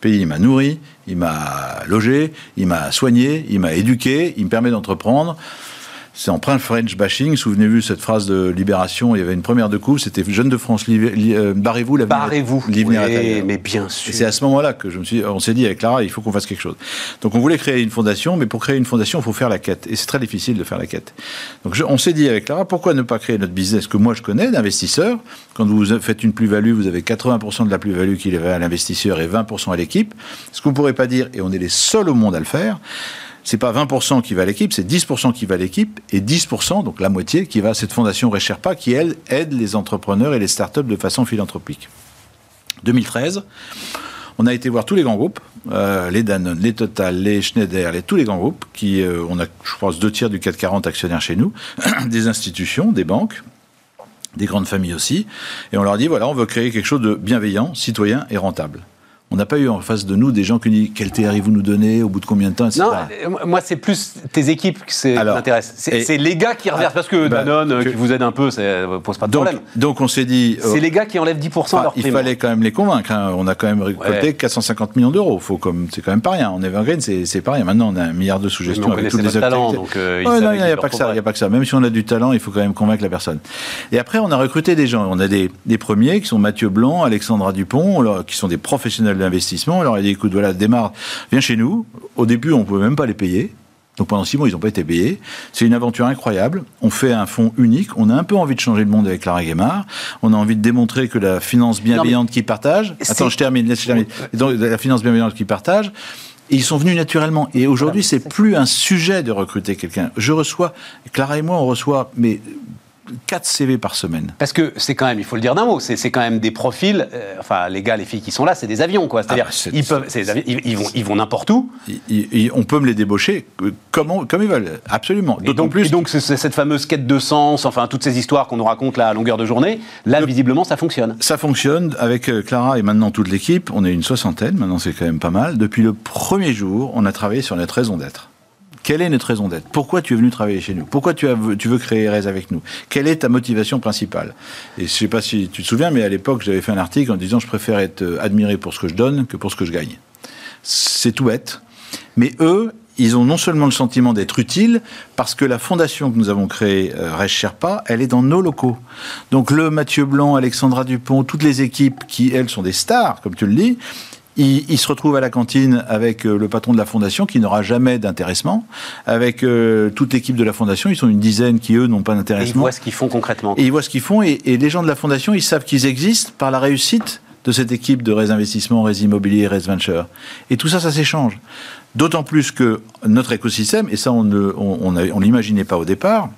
Pays, il m'a nourri, il m'a logé, il m'a soigné, il m'a éduqué, il me permet d'entreprendre c'est en plein French bashing. Souvenez-vous cette phrase de Libération, il y avait une première de coup, c'était Jeune de France, euh, barrez-vous la Barrez-vous. Oui, mais bien sûr. c'est à ce moment-là que je me suis, on s'est dit avec Clara, il faut qu'on fasse quelque chose. Donc on voulait créer une fondation, mais pour créer une fondation, il faut faire la quête. Et c'est très difficile de faire la quête. Donc on s'est dit avec Clara, pourquoi ne pas créer notre business que moi je connais d'investisseurs? Quand vous faites une plus-value, vous avez 80% de la plus-value qu'il est à l'investisseur et 20% à l'équipe. Ce qu'on pourrait pas dire, et on est les seuls au monde à le faire, c'est pas 20% qui va à l'équipe, c'est 10% qui va à l'équipe et 10%, donc la moitié, qui va à cette fondation Recherpa qui, elle, aide les entrepreneurs et les startups de façon philanthropique. 2013, on a été voir tous les grands groupes, euh, les Danone, les Total, les Schneider, les, tous les grands groupes, qui, euh, on a, je pense, deux tiers du 440 actionnaires chez nous, <clears throat> des institutions, des banques, des grandes familles aussi, et on leur dit, voilà, on veut créer quelque chose de bienveillant, citoyen et rentable. On n'a pas eu en face de nous des gens qui nous disent quel TRI vous nous donnez, au bout de combien de temps, etc. Non, euh, moi c'est plus tes équipes qui m'intéressent. C'est les gars qui reversent, parce que bah, Danone euh, qui vous aide un peu, ça ne pose pas de donc, problème. Donc on s'est dit... c'est euh, les gars qui enlèvent 10% de leur Il fallait quand même les convaincre. Hein. On a quand même récolté 450 millions d'euros. C'est quand même pas rien. En Evergreen, c'est pas rien. Maintenant, on a un milliard de sous-gestion avec tous les talents. Donc, il n'y a, pas que ça. Il a pas que ça. Même si on a du talent, il faut quand même convaincre la personne. Et après, on a recruté des gens. On a des, des premiers qui sont Mathieu Blanc, Alexandra Dupont, qui sont des professionnels d'investissement dit écoute, voilà, démarre, viens chez nous. Au début, on ne pouvait même pas les payer. Donc pendant six mois, ils n'ont pas été payés. C'est une aventure incroyable. On fait un fonds unique. On a un peu envie de changer le monde avec Clara Guémard. On a envie de démontrer que la finance bienveillante qui partage. Attends, je termine, laisse terminer. Donc, la finance bienveillante qui partage. ils sont venus naturellement. Et aujourd'hui, c'est plus un sujet de recruter quelqu'un. Je reçois, Clara et moi, on reçoit, mais 4 CV par semaine. Parce que c'est quand même, il faut le dire d'un mot, c'est quand même des profils, euh, enfin les gars, les filles qui sont là, c'est des avions, quoi. C'est-à-dire, ah ils, peuvent, ils, vont, ils vont n'importe où. on peut me les débaucher comme, comme ils veulent, absolument. Et donc, plus. donc cette fameuse quête de sens, enfin toutes ces histoires qu'on nous raconte là à longueur de journée, là visiblement ça fonctionne. Ça fonctionne avec euh, Clara et maintenant toute l'équipe. On est une soixantaine, maintenant c'est quand même pas mal. Depuis le premier jour, on a travaillé sur notre raison d'être. Quelle est notre raison d'être? Pourquoi tu es venu travailler chez nous? Pourquoi tu, veux créer RES avec nous? Quelle est ta motivation principale? Et je ne sais pas si tu te souviens, mais à l'époque, j'avais fait un article en disant je préfère être euh, admiré pour ce que je donne que pour ce que je gagne. C'est tout bête. Mais eux, ils ont non seulement le sentiment d'être utiles, parce que la fondation que nous avons créée, euh, Sherpa, elle est dans nos locaux. Donc le Mathieu Blanc, Alexandra Dupont, toutes les équipes qui, elles, sont des stars, comme tu le dis, il, se retrouve à la cantine avec euh, le patron de la fondation qui n'aura jamais d'intéressement, avec euh, toute l'équipe de la fondation, ils sont une dizaine qui eux n'ont pas d'intéressement. ils voient ce qu'ils font concrètement. Et ils voient ce qu'ils font et, les gens de la fondation, ils savent qu'ils existent par la réussite de cette équipe de Res Investissement, Res Immobilier, Res Venture. Et tout ça, ça s'échange. D'autant plus que notre écosystème, et ça on ne on, l'imaginait pas au départ,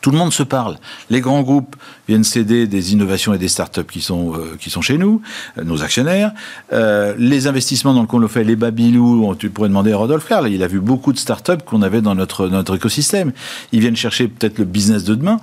tout le monde se parle. Les grands groupes viennent céder des innovations et des startups qui sont, euh, qui sont chez nous, euh, nos actionnaires. Euh, les investissements dans le fait, les Babylou, tu pourrais demander à Rodolphe Carl, il a vu beaucoup de startups qu'on avait dans notre, notre écosystème. Ils viennent chercher peut-être le business de demain.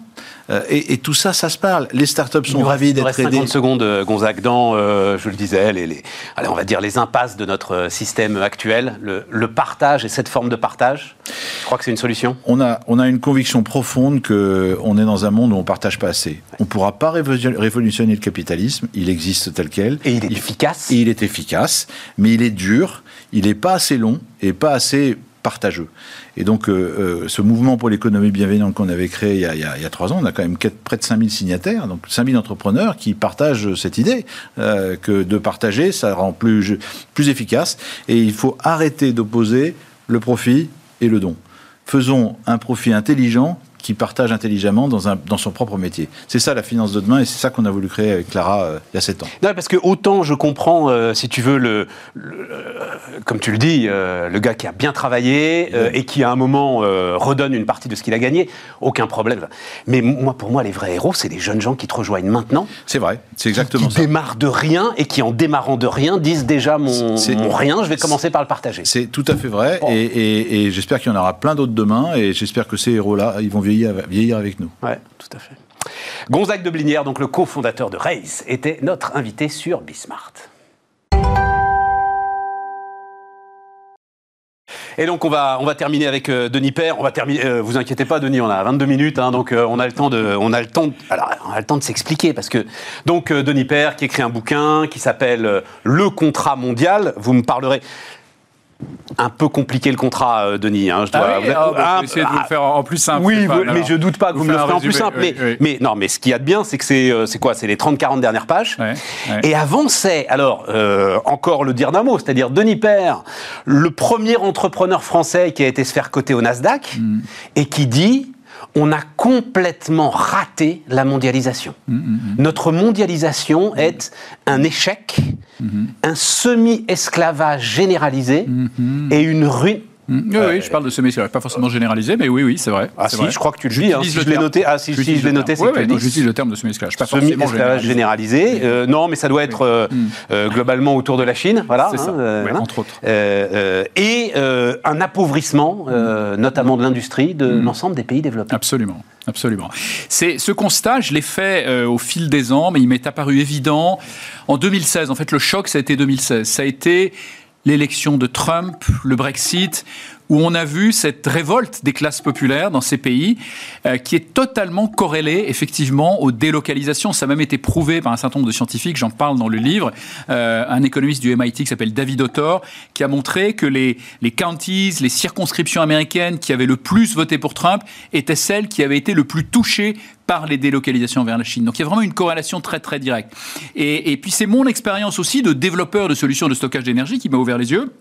Euh, et, tout ça, ça se parle. Les startups sont ravis d'être aidés. 50 secondes, euh, Gonzague, dans, euh, je le disais, les, allez, on va dire les impasses de notre système actuel, le, partage et cette forme de partage, je crois que c'est une solution. On a, on a une conviction profonde qu'on est dans un monde où on ne partage pas assez. On ne pourra pas révolutionner le capitalisme, il existe tel quel. Et il est efficace. Et il est efficace, mais il est dur, il n'est pas assez long et pas assez partageux. Et donc, euh, euh, ce mouvement pour l'économie bienveillante qu'on avait créé il y, a, trois ans, on a quand même près de 5000 signataires, donc 5000 entrepreneurs qui partagent cette idée euh, que de partager, ça rend plus, plus efficace. Et il faut arrêter d'opposer le profit et le don. Faisons un profit intelligent qui partage intelligemment dans, un, dans son propre métier. C'est ça la finance de demain et c'est ça qu'on a voulu créer avec Clara euh, il y a 7 ans. Non, parce que autant je comprends, euh, si tu veux, le, comme tu le dis, euh, le gars qui a bien travaillé et qui à un moment redonne une partie de ce qu'il a gagné, aucun problème. Mais moi, pour moi, les vrais héros, c'est les jeunes gens qui te rejoignent maintenant. C'est vrai, c'est exactement qui ça. Qui démarrent de rien et qui, en démarrant de rien, disent déjà mon, rien, je vais commencer par le partager. C'est tout à fait vrai et, et j'espère qu'il y en aura plein d'autres demain et j'espère que ces héros-là, ils vont vieillir, avec nous. Ouais, tout à fait. Gonzague de Blinière, donc le cofondateur de Race, était notre invité sur Bismart. Et donc on va, terminer avec euh, Denis Père. Euh, vous inquiétez pas, Denis, on a 22 minutes, donc euh, on a le temps de, s'expliquer parce que donc Denis Père qui écrit un bouquin qui s'appelle Le contrat mondial. Vous me parlerez un peu compliqué le contrat, euh, Denis. Hein, je dois ah ah, bah, essayer de vous le faire en plus simple. Oui, mais je doute pas que vous, me le ferez en plus simple. mais, non, mais ce qu'il y a de bien, c'est que c'est euh, quoi C'est les 30-40 dernières pages. Et avant, c'est, alors, euh, encore le dire d'un mot, c'est-à-dire Denis Père, le premier entrepreneur français qui a été se faire coter au Nasdaq mm. et qui dit on a complètement raté la mondialisation. Mm, mm, mm. Notre mondialisation est un échec, un semi-esclavage généralisé et une ruine oui, oui, je parle de semi pas forcément généralisé, mais oui, oui, c'est vrai. Ah si, je crois que tu le dis. Hein, si je l'ai noté, ah si, si je l'ai noté, c'est que j'utilise le terme de semi-esclavage, pas forcément généralisé. généralisé. Euh, non, mais ça doit être euh, euh, globalement autour de la Chine, voilà. Hein, ça, entre autres. et un appauvrissement, notamment de l'industrie, de l'ensemble des pays développés. Absolument. Absolument. C'est ce constat, je l'ai fait au fil des ans, mais il m'est apparu évident en 2016. En fait, le choc, ça a été 2016. Ça a été l'élection de Trump, le Brexit, où on a vu cette révolte des classes populaires dans ces pays euh, qui est totalement corrélée effectivement aux délocalisations. Ça a même été prouvé par un certain nombre de scientifiques, j'en parle dans le livre, euh, un économiste du MIT qui s'appelle David Autor, qui a montré que les, les counties, les circonscriptions américaines qui avaient le plus voté pour Trump étaient celles qui avaient été le plus touchées par les délocalisations vers la Chine. Donc il y a vraiment une corrélation très très directe. Et, puis c'est mon expérience aussi de développeur de solutions de stockage d'énergie qui m'a ouvert les yeux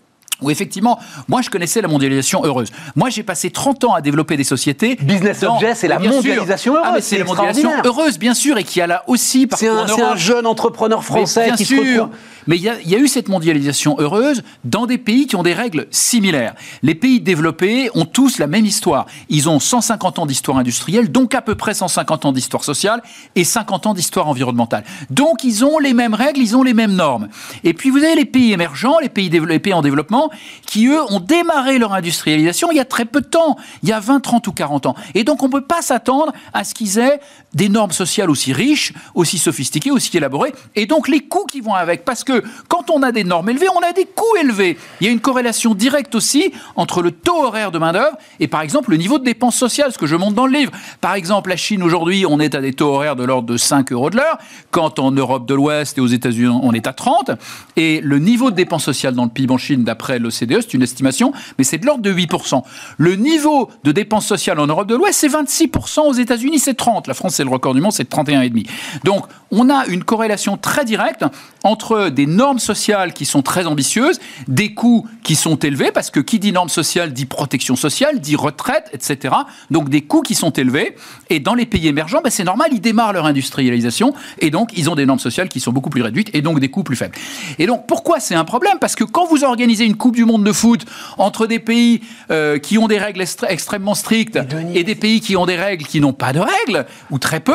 où effectivement, moi je connaissais la mondialisation heureuse. Moi j'ai passé 30 ans à développer des sociétés. Business Object, c'est la mondialisation heureuse. Ah, c'est la mondialisation heureuse, bien sûr, et qui a là aussi. C'est un, un, jeune entrepreneur français bien qui sûr. Mais il y, a, eu cette mondialisation heureuse dans des pays qui ont des règles similaires. Les pays développés ont tous la même histoire. Ils ont 150 ans d'histoire industrielle, donc à peu près 150 ans d'histoire sociale et 50 ans d'histoire environnementale. Donc ils ont les mêmes règles, ils ont les mêmes normes. Et puis vous avez les pays émergents, les pays, les pays en développement, qui eux ont démarré leur industrialisation il y a très peu de temps, il y a 20, 30 ou 40 ans. Et donc on ne peut pas s'attendre à ce qu'ils aient des normes sociales aussi riches, aussi sophistiquées, aussi élaborées, et donc les coûts qui vont avec. Parce que quand on a des normes élevées, on a des coûts élevés. Il y a une corrélation directe aussi entre le taux horaire de main-d'œuvre et par exemple le niveau de dépenses sociales, ce que je montre dans le livre. Par exemple, la Chine aujourd'hui, on est à des taux horaires de l'ordre de 5 euros de l'heure, quand en Europe de l'Ouest et aux États-Unis, on est à 30. Et le niveau de dépenses sociales dans le PIB en Chine, d'après l'OCDE, c'est une estimation, mais c'est de l'ordre de 8%. Le niveau de dépenses sociales en Europe de l'Ouest, c'est 26%. Aux États-Unis, c'est 30. La France, c'est le record du monde, c'est 31,5. Donc, on a une corrélation très directe entre des normes sociales qui sont très ambitieuses, des coûts qui sont élevés, parce que qui dit normes sociales dit protection sociale, dit retraite, etc. Donc des coûts qui sont élevés. Et dans les pays émergents, ben, c'est normal, ils démarrent leur industrialisation, et donc ils ont des normes sociales qui sont beaucoup plus réduites, et donc des coûts plus faibles. Et donc pourquoi c'est un problème? Parce que quand vous organisez une Coupe du Monde de foot entre des pays euh, qui ont des règles extrêmement strictes et des pays qui ont des règles qui n'ont pas de règles, ou très peu,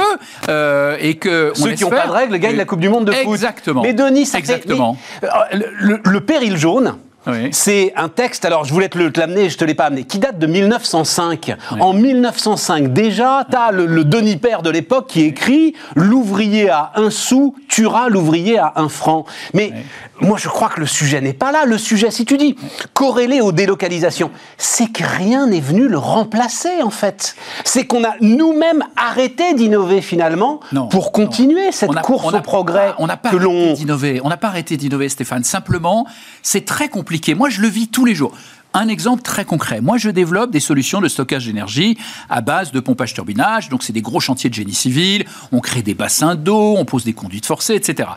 euh, et que... Ceux qui n'ont pas de règles gagnent la Coupe du Monde de foot. Exactement. Mais Denis, ça Exactement. Euh, le, péril jaune, C'est un texte, alors je voulais te l'amener, je te l'ai pas amené, qui date de 1905. En 1905, déjà, tu as le, Denis Père de l'époque qui écrit L'ouvrier à un sou tuera l'ouvrier à un franc. Mais moi, je crois que le sujet n'est pas là. Le sujet, si tu dis corrélé aux délocalisations, c'est que rien n'est venu le remplacer, en fait. C'est qu'on a nous-mêmes arrêté d'innover, finalement, pour continuer cette course au progrès on n'a pas arrêté d'innover. On n'a pas arrêté d'innover, Stéphane. Simplement, c'est très compliqué. Moi, je le vis tous les jours. Un exemple très concret. Moi, je développe des solutions de stockage d'énergie à base de pompage-turbinage. Donc, c'est des gros chantiers de génie civil. On crée des bassins d'eau, on pose des conduites forcées, etc.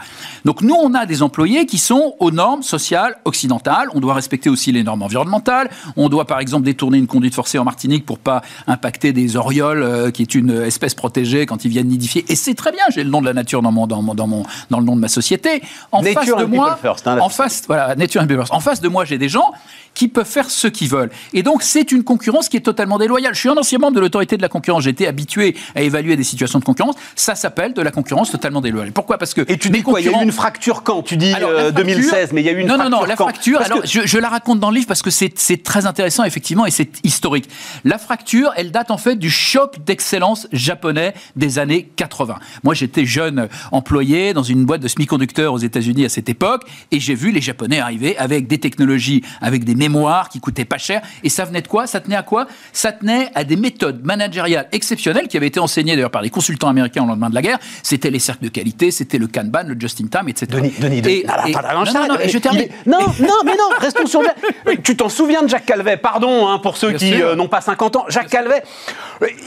Donc, nous, on a des employés qui sont aux normes sociales occidentales. On doit respecter aussi les normes environnementales. On doit, par exemple, détourner une conduite forcée en Martinique pour pas impacter des orioles, euh, qui est une espèce protégée quand ils viennent nidifier. Et c'est très bien. J'ai le nom de la nature dans mon, dans mon, dans mon, dans le nom de ma société. En face de moi, hein, en face, voilà, nature and En face de moi, j'ai des gens qui peuvent faire ce qu'ils veulent. Et donc, c'est une concurrence qui est totalement déloyale. Je suis un ancien membre de l'autorité de la concurrence. J'étais habitué à évaluer des situations de concurrence. Ça s'appelle de la concurrence totalement déloyale. Pourquoi? Parce que. Et tu dis quoi? Il y a eu une fracture quand? Tu dis 2016, euh, mais il y a eu une fracture. Non, non, non, la fracture, alors, je, je, la raconte dans le livre parce que c'est très intéressant, effectivement, et c'est historique. La fracture, elle date en fait du choc d'excellence japonais des années 80. Moi, j'étais jeune employé dans une boîte de semi-conducteurs aux États-Unis à cette époque, et j'ai vu les Japonais arriver avec des technologies, avec des mémoire qui coûtait pas cher. Et ça venait de quoi? Ça tenait à quoi? Ça tenait à des méthodes managériales exceptionnelles qui avaient été enseignées d'ailleurs par les consultants américains au lendemain de la guerre. C'était les cercles de qualité, c'était le Kanban, le just-in-time, etc. Denis, Denis, Denis. non, non, non, je termine. Non, non, mais non, restons sur. <laughs> tu t'en souviens de Jacques Calvet? Pardon hein, pour ceux qui euh, n'ont pas 50 ans. Jacques Calvet,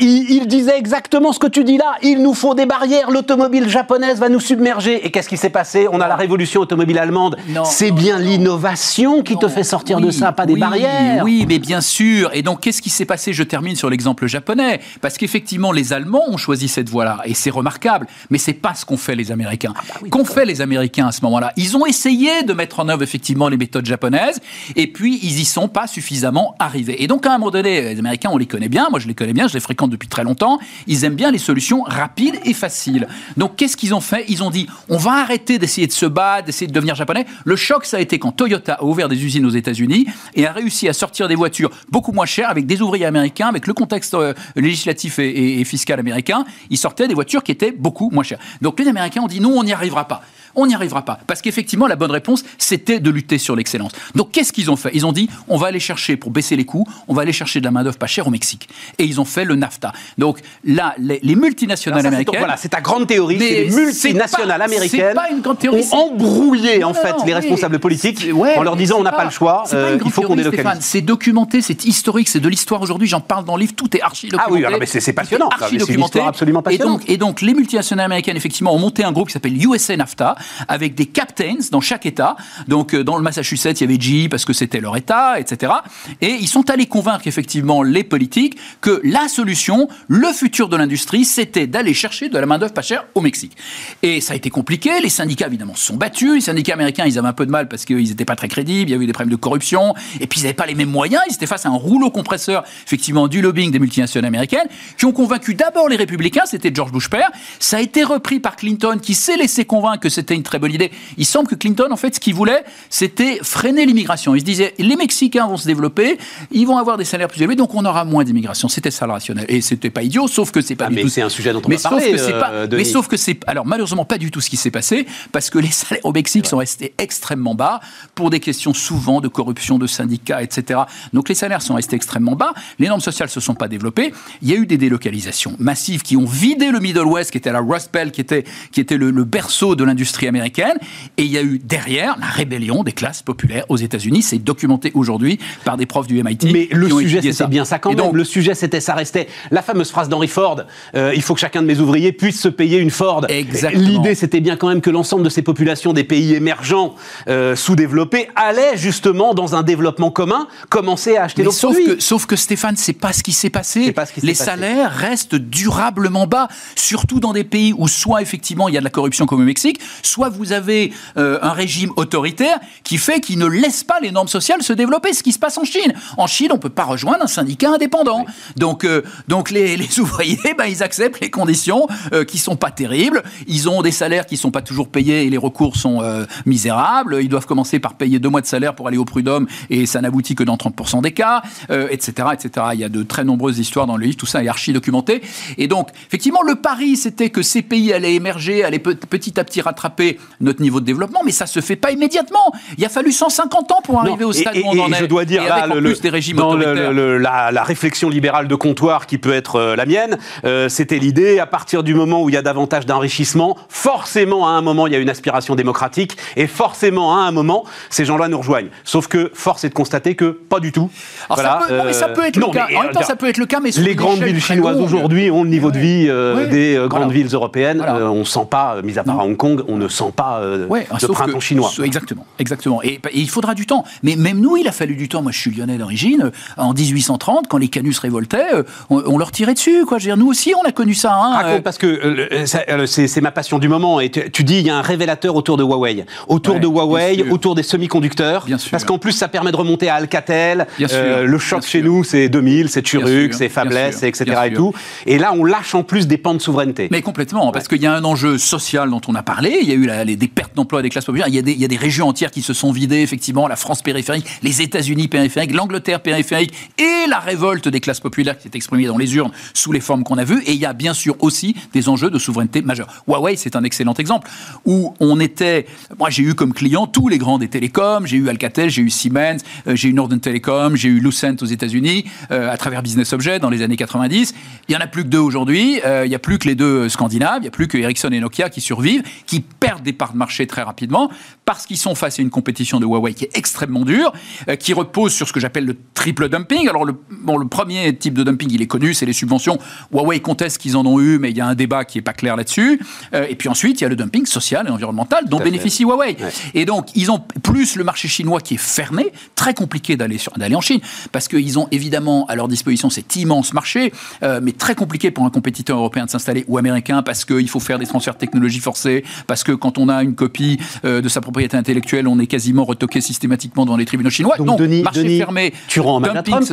il, il, disait exactement ce que tu dis là. Il nous faut des barrières. L'automobile japonaise va nous submerger. Et qu'est-ce qui s'est passé? On a la révolution automobile allemande. C'est bien l'innovation qui te fait sortir de ça pas des barrières. Oui, mais bien sûr. Et donc, qu'est-ce qui s'est passé? Je termine sur l'exemple japonais. Parce qu'effectivement, les Allemands ont choisi cette voie-là. Et c'est remarquable. Mais c'est pas ce qu'ont fait les Américains. Ah bah qu'ont fait les Américains à ce moment-là? Ils ont essayé de mettre en œuvre effectivement les méthodes japonaises. Et puis, ils y sont pas suffisamment arrivés. Et donc, à un moment donné, les Américains, on les connaît bien. Moi, je les connais bien. Je les fréquente depuis très longtemps. Ils aiment bien les solutions rapides et faciles. Donc, qu'est-ce qu'ils ont fait? Ils ont dit on va arrêter d'essayer de se battre, d'essayer de devenir japonais. Le choc, ça a été quand Toyota a ouvert des usines aux États-Unis et a réussi à sortir des voitures beaucoup moins chères avec des ouvriers américains, avec le contexte euh, législatif et, fiscal américain. Ils sortaient des voitures qui étaient beaucoup moins chères. Donc les Américains ont dit non, on n'y arrivera pas on n'y arrivera pas. Parce qu'effectivement, la bonne réponse, c'était de lutter sur l'excellence. Donc, qu'est-ce qu'ils ont fait? Ils ont dit, on va aller chercher, pour baisser les coûts, on va aller chercher de la main-d'œuvre pas chère au Mexique. Et ils ont fait le NAFTA. Donc, là, les, multinationales américaines. Voilà, c'est ta grande théorie. Les multinationales américaines pas une grande théorie, ont embrouillé, en fait, les responsables politiques en leur disant, on n'a pas, le choix, euh, il faut qu'on délocalise. C'est documenté, c'est historique, c'est de l'histoire aujourd'hui. J'en parle dans le livre, tout est archi documenté. Ah oui, mais c'est passionnant. Documenté. absolument passionnant. Et donc, et donc, les multinationales américaines, effectivement, ont monté un groupe qui s'appelle USA NAFTA, avec des captains dans chaque État. Donc, euh, dans le Massachusetts, il y avait GE parce que c'était leur État, etc. Et ils sont allés convaincre effectivement les politiques que la solution, le futur de l'industrie, c'était d'aller chercher de la main-d'œuvre pas chère au Mexique. Et ça a été compliqué. Les syndicats, évidemment, se sont battus. Les syndicats américains, ils avaient un peu de mal parce qu'ils n'étaient pas très crédibles. Il y avait eu des problèmes de corruption. Et puis, ils n'avaient pas les mêmes moyens. Ils étaient face à un rouleau compresseur, effectivement, du lobbying des multinationales américaines, qui ont convaincu d'abord les républicains. C'était George Bush père. Ça a été repris par Clinton, qui s'est laissé convaincre que c'était une très bonne idée. Il semble que Clinton, en fait, ce qu'il voulait, c'était freiner l'immigration. Il se disait, les Mexicains vont se développer, ils vont avoir des salaires plus élevés, donc on aura moins d'immigration. C'était ça le rationnel. Et c'était pas idiot, sauf que c'est pas ah, mais c'est un sujet dont on mais va parler, que pas, euh, Mais sauf que c'est, alors malheureusement pas du tout ce qui s'est passé, parce que les salaires au Mexique sont restés extrêmement bas pour des questions souvent de corruption, de syndicats, etc. Donc les salaires sont restés extrêmement bas, les normes sociales se sont pas développées. Il y a eu des délocalisations massives qui ont vidé le Middle West, qui était la Rust Belt, qui était, qui était le, le berceau de l'industrie américaine. Et il y a eu derrière la rébellion des classes populaires aux États-Unis. C'est documenté aujourd'hui par des profs du MIT. Mais le sujet, c'était bien ça quand même. Donc, le sujet, c'était, ça restait la fameuse phrase d'Henry Ford euh, il faut que chacun de mes ouvriers puisse se payer une Ford. L'idée, c'était bien quand même que l'ensemble de ces populations des pays émergents, euh, sous-développés, allaient justement dans un développement commun commencer à acheter nos sauf produits. Que, sauf que Stéphane, c'est pas ce qui s'est passé. Pas ce qui Les salaires restent durablement bas, surtout dans des pays où soit effectivement il y a de la corruption comme au Mexique, soit vous avez euh, un régime autoritaire qui fait qu'il ne laisse pas les normes sociales se développer. Ce qui se passe en Chine. En Chine, on ne peut pas rejoindre un syndicat indépendant. Donc, euh, donc les, les <laughs> ouvriers, ben, ils acceptent les conditions euh, qui sont pas terribles. Ils ont des salaires qui sont pas toujours payés et les recours sont misérables. Ils doivent commencer par payer deux mois de salaire pour aller au prud'homme et ça n'aboutit que dans 30% des cas, etc., etc. Il y a de très nombreuses histoires dans le livre. Tout ça est archi documenté. Et donc, effectivement, le pari, c'était que ces pays allaient émerger, allaient petit à petit rattraper rattraper notre niveau de développement, mais ça se fait pas immédiatement. Il a fallu 150 ans pour arriver au stade où on en est. Je dois dire, là, le, plus des régimes dans la, réflexion libérale de comptoir qui peut être euh, la mienne, euh, c'était l'idée, à partir du moment où il y a davantage d'enrichissement, forcément, à un moment, il y a une aspiration démocratique, et forcément, à un moment, ces gens-là nous rejoignent. Sauf que force est de constater que pas du tout. ça peut, non, mais ça peut être le cas. en même temps, ça peut être le cas, mais les grandes villes chinoises aujourd'hui ont le niveau de vie des grandes villes européennes. on ne sent pas, mis à part à Hong Kong, on ne sent pas de printemps chinois. Exactement, exactement. Et, il faudra du temps. Mais même nous, il a fallu du temps. Moi, je suis lyonnais d'origine. En 1830, quand les Canus révoltaient, euh, on, leur tirait dessus. Quoi. Je veux dire, nous aussi, on a connu ça. Hein, Raconte, euh. parce que euh, c'est ma passion du moment. Et tu, dis, il y a un révélateur autour de Huawei. Autour de Huawei, autour des semi-conducteurs. Parce qu'en plus, ça permet de remonter à Alcatel. le choc chez nous, c'est 2000, c'est Turuk, c'est Fabless, etc. Et, tout. et là, on lâche en plus des pans de souveraineté. Mais complètement, parce qu'il y a un enjeu social dont on a parlé. Il y a eu les, des pertes d'emploi des classes populaires. Il y, a des, y a régions entières qui se sont vidées, effectivement. La France périphérique, les États-Unis périphériques, l'Angleterre périphérique et la révolte des classes populaires qui s'est exprimée dans les urnes sous les formes qu'on a vues. Et il y a bien sûr aussi des enjeux de souveraineté majeurs. Huawei, c'est un excellent exemple où on était. Moi, j'ai eu comme client tous les grands des télécoms. J'ai eu Alcatel, j'ai eu Siemens, euh, j'ai eu Northern Telecom, j'ai eu Lucent aux États-Unis euh, à travers Business Object dans les années 90. Il y en a plus que deux aujourd'hui. Euh, il n'y a plus que les deux scandinaves. Il n'y a plus que Ericsson et Nokia qui survivent, qui perdent des parts de marché très rapidement parce qu'ils sont face à une compétition de Huawei qui est extrêmement dure, euh, qui repose sur ce que j'appelle le triple dumping. Alors, le, bon, le premier type de dumping, il est connu, c'est les subventions. Huawei conteste qu'ils en ont eu, mais il y a un débat qui n'est pas clair là-dessus. Euh, et puis ensuite, il y a le dumping social et environnemental dont bénéficie Huawei. Et donc, ils ont plus le marché chinois qui est fermé, très compliqué d'aller en Chine, parce qu'ils ont évidemment à leur disposition cet immense marché, euh, mais très compliqué pour un compétiteur européen de s'installer ou américain, parce qu'il faut faire des transferts de technologie forcés, parce que quand on a une copie de sa propriété intellectuelle, on est quasiment retoqué systématiquement dans les tribunaux chinois. Donc, Denis, marché fermé, tu rends hommage à Trump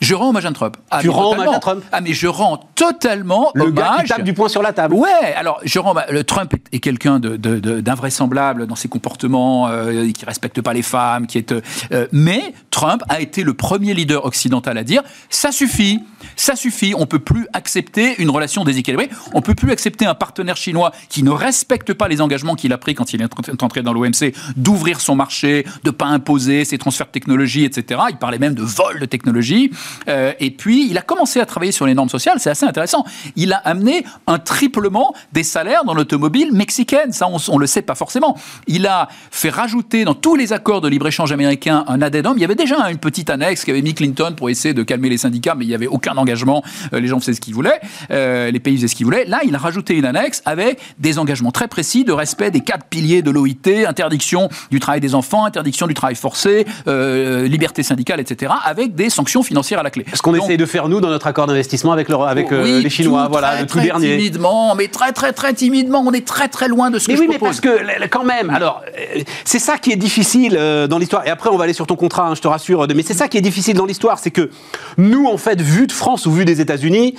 je rends hommage à Trump. Ah, tu rends hommage à Trump Ah, mais je rends totalement le hommage. Gars qui tape du poing sur la table. Ouais, alors je rends. Le Trump est, quelqu'un d'invraisemblable dans ses comportements, euh, qui respecte pas les femmes, qui est. Euh, mais Trump a été le premier leader occidental à dire ça suffit, ça suffit. On peut plus accepter une relation déséquilibrée. On peut plus accepter un partenaire chinois qui ne respecte pas les engagements qu'il a pris quand il est entré dans l'OMC, d'ouvrir son marché, de pas imposer ses transferts de technologie, etc. Il parlait même de vol de technologie. Euh, et puis, il a commencé à travailler sur les normes sociales, c'est assez intéressant. Il a amené un triplement des salaires dans l'automobile mexicaine, ça on ne le sait pas forcément. Il a fait rajouter dans tous les accords de libre-échange américains un addendum. Il y avait déjà une petite annexe qu'avait mis Clinton pour essayer de calmer les syndicats, mais il n'y avait aucun engagement. Euh, les gens faisaient ce qu'ils voulaient, euh, les pays faisaient ce qu'ils voulaient. Là, il a rajouté une annexe avec des engagements très précis de respect des quatre piliers de l'OIT, interdiction du travail des enfants, interdiction du travail forcé, liberté syndicale, etc., avec des sanctions financières à la clé. Ce qu'on essaye de faire, nous, dans notre accord d'investissement avec, avec euh, les Chinois, voilà, le tout dernier. timidement, mais très, très, très timidement. On est très, très loin de ce que je oui, mais parce que, quand même, alors, euh, c'est ça qui est difficile euh, dans l'histoire. Et après, on va aller sur ton contrat, hein, je te rassure. Mais c'est ça qui est difficile dans l'histoire, c'est que nous, en fait, vu de France ou vu des États-Unis,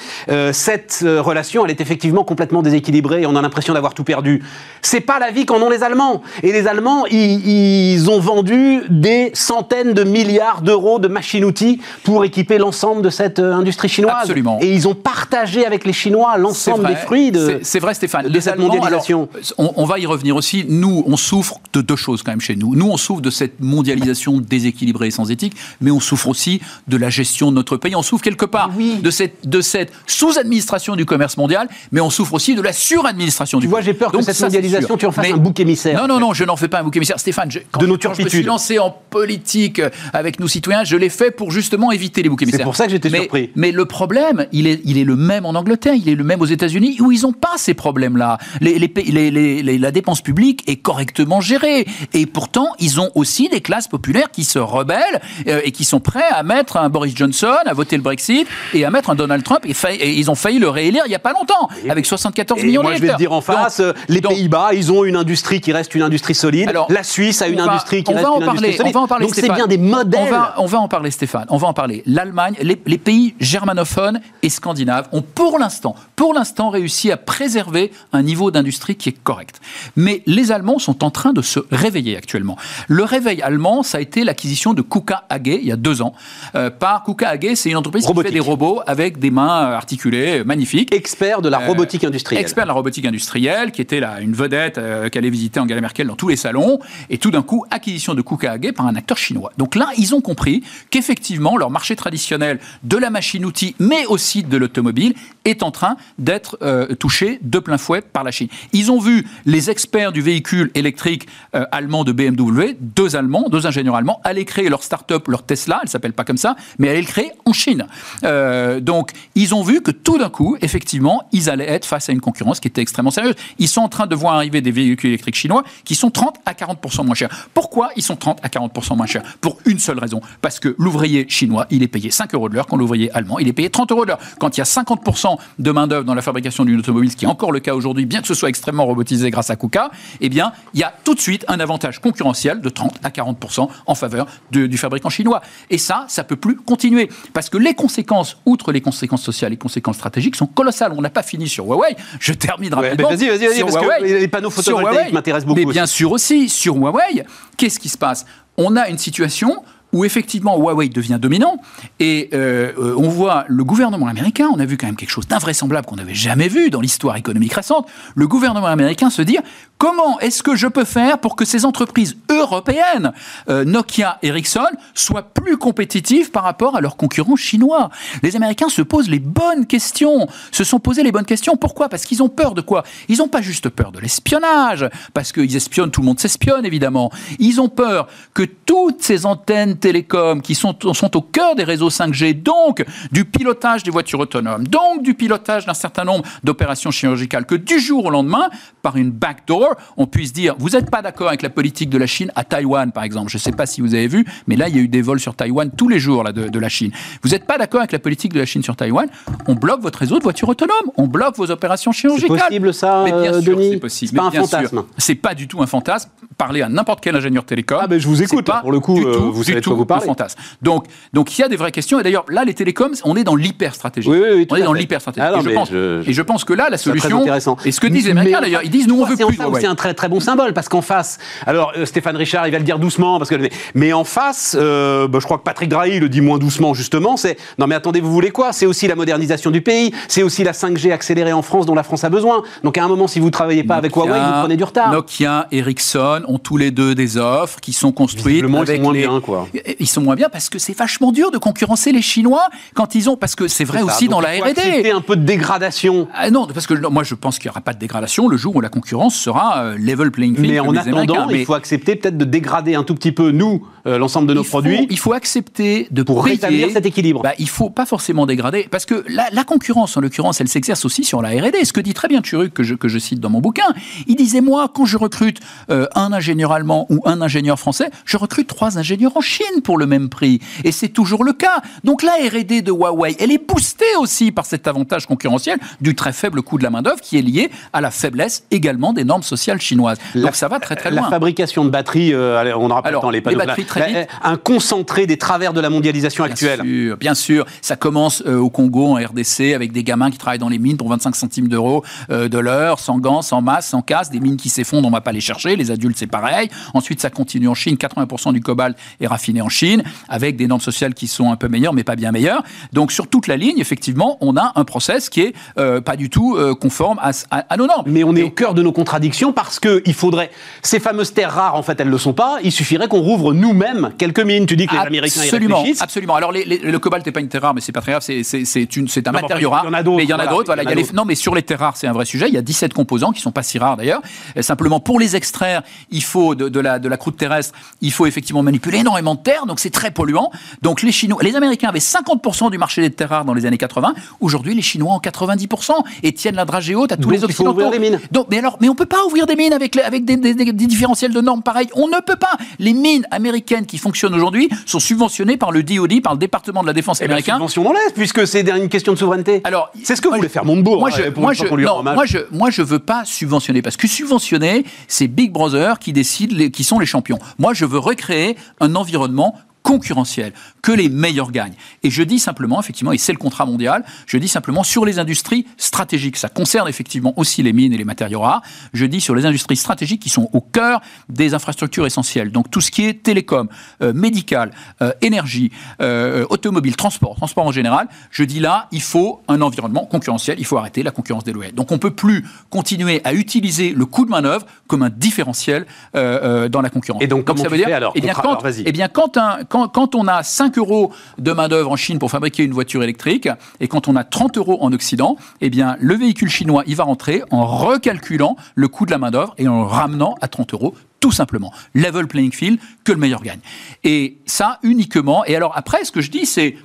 cette relation, elle est effectivement complètement déséquilibrée et on a l'impression d'avoir tout perdu. C'est pas la vie qu'en ont les Allemands. Et les Allemands, ils, ont vendu des centaines de milliards d'euros de machines-outils pour équiper l'ensemble de cette euh, industrie chinoise. Absolument. Et ils ont partagé avec les Chinois l'ensemble des fruits de, c'est vrai, Stéphane, de cette mondialisation. on, va y revenir aussi. Nous, on souffre de deux choses quand même chez nous. Nous, on souffre de cette mondialisation déséquilibrée et sans éthique, mais on souffre aussi de la gestion de notre pays. On souffre quelque part de cette, de cette sous-administration du commerce mondial, mais on souffre aussi de la suradministration du Tu vois, j'ai peur que cette mondialisation, tu en fasses un bouc émissaire. Non, non, non, je n'en fais pas un bouc émissaire. Stéphane, quand, de nos quand je me suis lancé en politique avec nos citoyens, je l'ai fait pour justement éviter les boucs émissaires. C'est pour ça que j'étais surpris. Mais le problème, il est, il est le même en Angleterre, il est le même aux États-Unis, où ils n'ont pas ces problèmes-là. Les, les, la dépense publique est correctement gérée. Et pourtant, ils ont aussi des classes populaires qui se rebellent euh, et qui sont prêts à mettre un Boris Johnson, à voter le Brexit et à mettre un Donald Trump. Et, ils ont failli le réélire il n'y a pas longtemps, avec 74 millions d'électeurs. Je vais te dire en face, euh, les Pays-Bas, ils ont une industrie qui reste une industrie solide. Alors, la Suisse a une industrie qui reste une industrie solide. On va en parler, Donc c'est bien des modèles. On va, on va en parler, Stéphane. On va en parler. L'Allemagne, les, les pays germanophones et scandinaves ont pour l'instant, pour l'instant réussi à préserver un niveau d'industrie qui est correct. Mais les Allemands sont en train de se réveiller actuellement. Le réveil allemand, ça a été l'acquisition de Kuka AG il y a deux ans. Euh, par Kuka AG, c'est une entreprise qui fait des robots avec des mains articulées, magnifiques. Expert de la robotique industrielle. Expert de la robotique industrielle, qui était là une vedette qu'elle allait visiter Angela Merkel dans tous les salons, et tout d'un coup, acquisition de Kukage par un acteur chinois. Donc là, ils ont compris qu'effectivement, leur marché traditionnel de la machine-outil, mais aussi de l'automobile, est en train d'être touché de plein fouet par la Chine. Ils ont vu les experts du véhicule électrique euh, allemand de BMW, deux Allemands, deux ingénieurs allemands, aller créer leur start-up, leur Tesla, elle s'appelle pas comme ça, mais aller le créer en Chine. Euh, donc, ils ont vu que tout d'un coup, effectivement, ils allaient être face à une concurrence qui était extrêmement sérieuse. Ils sont en train de voir arriver des véhicules électriques chinois qui sont 30 à 40% moins chers. Pourquoi ils sont 30 à 40% moins chers? Pour une seule raison. Parce que l'ouvrier chinois, il est payé 5 euros de l'heure, quand l'ouvrier allemand, il est payé 30 euros de l'heure. Quand il y a 50% de main-d'œuvre dans la fabrication d'une automobile, ce qui est encore le cas aujourd'hui, bien que ce soit extrêmement robotisé grâce à KUKA, eh bien, il y a tout de suite un avantage concurrentiel de 30 à 40% en faveur du fabricant chinois. Et ça, ça peut plus continuer. Parce que les conséquences, outre les conséquences sociales, les conséquences stratégiques sont colossales. On n'a pas fini sur Huawei. Je termine rapidement. vas-y, vas-y, vas-y, parce que les panneaux photovoltaïques m'intéressent beaucoup. Mais bien sûr aussi, sur Huawei, qu'est-ce qui se passe? On a une situation où effectivement Huawei devient dominant et euh, on voit le gouvernement américain, on a vu quand même quelque chose d'invraisemblable qu'on n'avait jamais vu dans l'histoire économique récente, le gouvernement américain se dire comment est-ce que je peux faire pour que ces entreprises européennes, euh, Nokia, Ericsson, soient plus compétitives par rapport à leurs concurrents chinois? Les Américains se posent les bonnes questions, se sont posés les bonnes questions. Pourquoi? Parce qu'ils ont peur de quoi? Ils n'ont pas juste peur de l'espionnage, parce qu'ils espionnent, tout le monde s'espionne évidemment. Ils ont peur que toutes ces antennes télécoms qui sont, sont au cœur des réseaux 5G, donc du pilotage des voitures autonomes, donc du pilotage d'un certain nombre d'opérations chirurgicales, que du jour au lendemain, par une backdoor, on puisse dire vous n'êtes pas d'accord avec la politique de la Chine à Taïwan, par exemple. Je ne sais pas si vous avez vu, mais là, il y a eu des vols sur Taïwan tous les jours là, de, la Chine. Vous n'êtes pas d'accord avec la politique de la Chine sur Taïwan? On bloque votre réseau de voitures autonomes, on bloque vos opérations chirurgicales. C'est possible ça, mais bien sûr, c'est possible. Pas un fantasme. C'est pas du tout un fantasme. Parlez à n'importe quel ingénieur télécom. Ah ben je vous écoute. Pas pour le coup, tout, vous savez vous parlez. fantasme. Donc, donc il y a des vraies questions. Et d'ailleurs, là, les télécoms, on est dans l'hyper stratégie. Oui, oui, on est dans l'hyper stratégie. Ah et, je pense, et je pense que là, la solution. Et ce que disent les Américains d'ailleurs, ils disent nous on veut plus. C'est un très très bon symbole parce qu'en face, alors euh, Stéphane Richard, il va le dire doucement parce que mais en face, euh, bah, je crois que Patrick Drahi le dit moins doucement justement. C'est non mais attendez, vous voulez quoi? C'est aussi la modernisation du pays, c'est aussi la 5G accélérée en France dont la France a besoin. Donc à un moment, si vous travaillez pas avec Huawei, vous prenez du retard. Nokia, Ericsson ont tous les deux des offres qui sont construites. Avec moins bien quoi. Ils sont moins bien parce que c'est vachement dur de concurrencer les Chinois quand ils ont parce que c'est vrai aussi dans la R&D. un peu de dégradation. Ah non, parce que moi je pense qu'il n'y aura pas de dégradation le jour où la concurrence sera euh, level playing field. Mais en attendant, il faut accepter peut-être de dégrader un tout petit peu nous euh, l'ensemble de nos produits. il faut accepter de pour rétablir cet équilibre. Bah, il faut pas forcément dégrader parce que la, concurrence en l'occurrence elle s'exerce aussi sur la R&D. Ce que dit très bien que je, que je cite dans mon bouquin, il disait moi quand je recrute euh, un ingénieur allemand ou un ingénieur français, je recrute trois ingénieurs en Chine pour le même prix et c'est toujours le cas. Donc la R&D de Huawei, elle est boostée aussi par cet avantage concurrentiel du très faible coût de la main-d'œuvre qui est lié à la faiblesse également des normes sociales chinoises. Donc ça va très très loin. La fabrication de batteries, euh, on aura pas temps, les panneaux. Les batteries, très vite. Un concentré des travers de la mondialisation bien actuelle. Sûr, bien sûr, ça commence euh, au Congo, en RDC, avec des gamins qui travaillent dans les mines pour 25 centimes d'euros euh, de l'heure, sans gants, sans masse, sans casse, des mines qui s'effondrent, on va pas les chercher. Les adultes, c'est pareil. Ensuite, ça continue en Chine. 80% du cobalt est raffiné en Chine, avec des normes sociales qui sont un peu meilleures, mais pas bien meilleures. Donc sur toute la ligne, effectivement, on a un process qui est euh, pas du tout euh, conforme à, à, nos normes. Mais on est au cœur de nos contradictions parce que il faudrait ces fameuses terres rares, en fait, elles ne le sont pas. Il suffirait qu'on rouvre nous-mêmes quelques mines. Tu dis que les Américains absolument, y réfléchissent. Absolument. Alors le cobalt n'est pas une terre rare, mais c'est pas très grave. C'est un matériau rare. Il y en a d'autres. Mais il y en a d'autres. Voilà. Non, mais sur les terres rares, c'est un vrai sujet. Il y a 17 composants qui sont pas si rares d'ailleurs. Simplement pour les extraire, il faut de, de, la de la croûte terrestre, il faut effectivement manipuler énormément de terre, donc c'est très polluant. Donc les Chinois, les Américains avaient 50% du marché des terres rares dans les années 80. Aujourd'hui, les Chinois ont 90% et tiennent la dragée haute à tous les Occidentaux. ouvrir des mines. Donc, mais alors, mais on peut pas ouvrir des mines avec, avec des, des, différentiels de normes pareils. On ne peut pas. Les mines américaines qui fonctionnent aujourd'hui sont subventionnées par le DoD, par le département de la défense et américain. Subvention dans l'Est, puisque c'est une question de souveraineté. Alors, c'est ce que vous voulez faire Montebourg. Moi, je, hein, moi, je, non, moi, je, moi, je veux pas subventionner parce que subventionner, c'est Big Brother qui décide, les, qui sont les champions. Moi, je veux recréer un environnement l'environnement concurrentielle, que les meilleurs gagnent. Et je dis simplement, effectivement, et c'est le contrat mondial, je dis simplement sur les industries stratégiques, ça concerne effectivement aussi les mines et les matériaux rares, je dis sur les industries stratégiques qui sont au cœur des infrastructures essentielles. Donc tout ce qui est télécom, euh, médical, euh, énergie, euh, automobile, transport, transport en général, je dis là, il faut un environnement concurrentiel, il faut arrêter la concurrence déloyale. Donc on ne peut plus continuer à utiliser le coût de main-d'œuvre comme un différentiel dans la concurrence. Et donc, comment ça veut dire? alors eh bien, quand, eh bien, quand un, quand, on a 5 euros de main-d'œuvre en Chine pour fabriquer une voiture électrique, et quand on a 30 euros en Occident, eh bien, le véhicule chinois, il va rentrer en recalculant le coût de la main-d'œuvre et en le ramenant à 30 euros tout simplement. Level playing field, que le meilleur gagne. Et ça uniquement. Et alors après, ce que je dis, c'est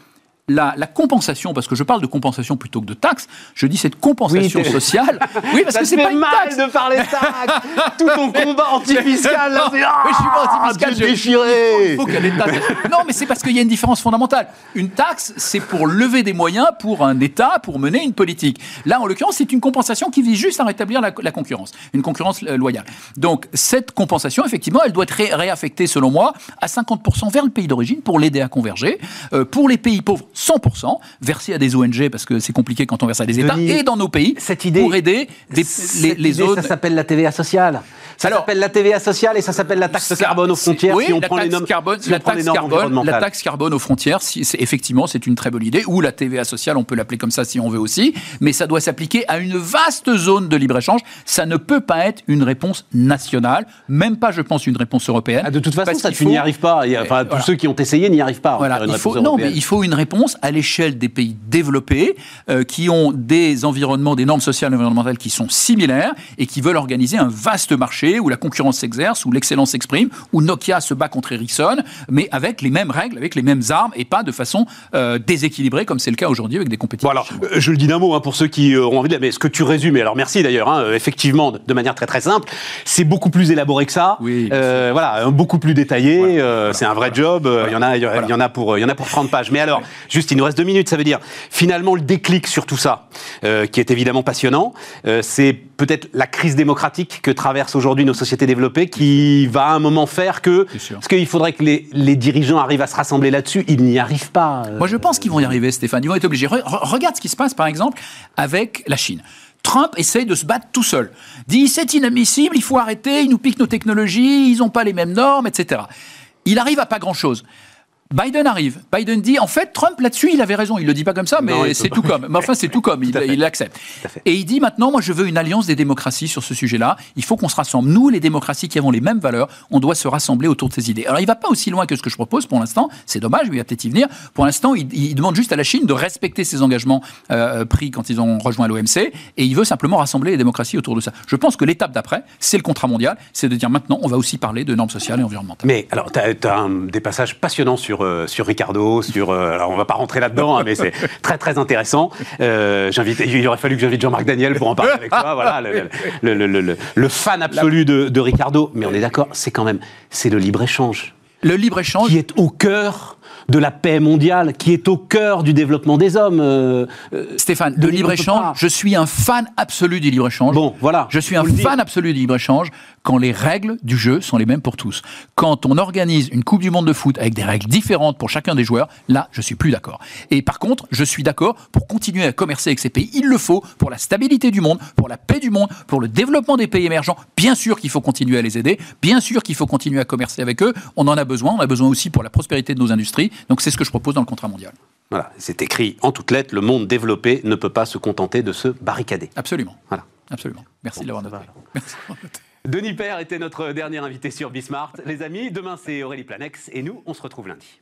la, compensation, parce que je parle de compensation plutôt que de taxe, je dis cette compensation sociale. Oui, parce que c'est pas une mal de parler taxe. Tout ton combat <laughs> antifiscal, là, c'est ah, je suis pas antifiscal, je déchiré. Il faut, qu'il y ait des taxes. Non, mais c'est parce qu'il y a une différence fondamentale. Une taxe, c'est pour lever des moyens pour un État, pour mener une politique. Là, en l'occurrence, c'est une compensation qui vise juste à rétablir la, concurrence, une concurrence euh, loyale. Donc, cette compensation, effectivement, elle doit être réaffectée, selon moi, à 50% vers le pays d'origine pour l'aider à converger. Euh, pour les pays pauvres, 100% versés à des ONG parce que c'est compliqué quand on verse à des États et dans nos pays cette idée, pour aider les, les zones. Ça s'appelle la TVA sociale. Ça s'appelle la TVA sociale et ça s'appelle la taxe carbone aux frontières. Oui, si on la, prend taxe les carbone, la, taxe carbone, la taxe carbone aux frontières, si, effectivement, c'est une très bonne idée. Ou la TVA sociale, on peut l'appeler comme ça si on veut aussi. Mais ça doit s'appliquer à une vaste zone de libre-échange. Ça ne peut pas être une réponse nationale, même pas, je pense, une réponse européenne. Ah, de toute façon, ça, tu n'y arrives pas. Enfin, tous ceux qui ont essayé n'y arrivent pas. Voilà. Il faut, non, mais il faut une réponse à l'échelle des pays développés euh, qui ont des environnements, des normes sociales et environnementales qui sont similaires et qui veulent organiser un vaste marché où la concurrence s'exerce, où l'excellence s'exprime, où Nokia se bat contre Ericsson, mais avec les mêmes règles, avec les mêmes armes et pas de façon euh, déséquilibrée comme c'est le cas aujourd'hui avec des compétitions. Bon alors, euh, je le dis d'un mot hein, pour ceux qui auront envie de... Mais ce que tu résumes, et alors merci d'ailleurs, hein, effectivement, de, manière très très simple, c'est beaucoup plus élaboré que ça. Oui, voilà, beaucoup plus détaillé. c'est un vrai job. Il y en a, il y en a pour, il y en a pour 30 pages. Mais alors, juste, il nous reste deux minutes. Ça veut dire finalement le déclic sur tout ça, qui est évidemment passionnant, c'est peut-être la crise démocratique que traversent aujourd'hui nos sociétés développées qui va à un moment faire que... Parce qu'il faudrait que les, dirigeants arrivent à se rassembler là-dessus, ils n'y arrivent pas. Euh. Moi je pense qu'ils vont y arriver Stéphane, ils vont être obligés. regarde ce qui se passe par exemple avec la Chine. Trump essaye de se battre tout seul. Dit c'est inadmissible, il faut arrêter, ils nous piquent nos technologies, ils n'ont pas les mêmes normes, etc. Il arrive à pas grand-chose. Biden arrive. Biden dit, en fait, Trump là-dessus, il avait raison. Il le dit pas comme ça, mais c'est tout comme. Mais enfin, c'est tout comme. <laughs> Il l'accepte. Et il dit maintenant, moi, je veux une alliance des démocraties sur ce sujet-là. Il faut qu'on se rassemble. Nous, les démocraties qui avons les mêmes valeurs, on doit se rassembler autour de ces idées. Alors, il va pas aussi loin que ce que je propose pour l'instant. C'est dommage, mais il va peut-être y venir. Pour l'instant, il, demande juste à la Chine de respecter ses engagements euh, pris quand ils ont rejoint l'OMC, et il veut simplement rassembler les démocraties autour de ça. Je pense que l'étape d'après, c'est le contrat mondial, c'est de dire maintenant, on va aussi parler de normes sociales et environnementales. Mais alors, tu as, des passages passionnants sur euh, sur Ricardo, sur. Euh, alors, on va pas rentrer là-dedans, hein, mais c'est <laughs> très très intéressant. Euh, il aurait fallu que j'invite Jean-Marc Daniel pour en parler avec toi. Voilà, le, fan absolu de, de Ricardo. Mais on est d'accord, c'est quand même, c'est le libre échange. Le libre échange qui est au cœur de la paix mondiale, qui est au cœur du développement des hommes. Euh, Stéphane, de libre-échange, je suis un fan absolu du libre-échange. Bon, voilà. Je suis un fan absolu du libre-échange quand les règles du jeu sont les mêmes pour tous. Quand on organise une Coupe du Monde de foot avec des règles différentes pour chacun des joueurs, là, je suis plus d'accord. Et par contre, je suis d'accord pour continuer à commercer avec ces pays. Il le faut pour la stabilité du monde, pour la paix du monde, pour le développement des pays émergents. Bien sûr qu'il faut continuer à les aider. Bien sûr qu'il faut continuer à commercer avec eux. On en a besoin. On a besoin aussi pour la prospérité de nos industries. Donc c'est ce que je propose dans le contrat mondial. Voilà, c'est écrit en toutes lettres, le monde développé ne peut pas se contenter de se barricader. Absolument. Voilà. Absolument. Merci de l'avoir noté. Denis Père était notre dernier invité sur Bismart. Les amis, demain c'est Aurélie Planex et nous, on se retrouve lundi.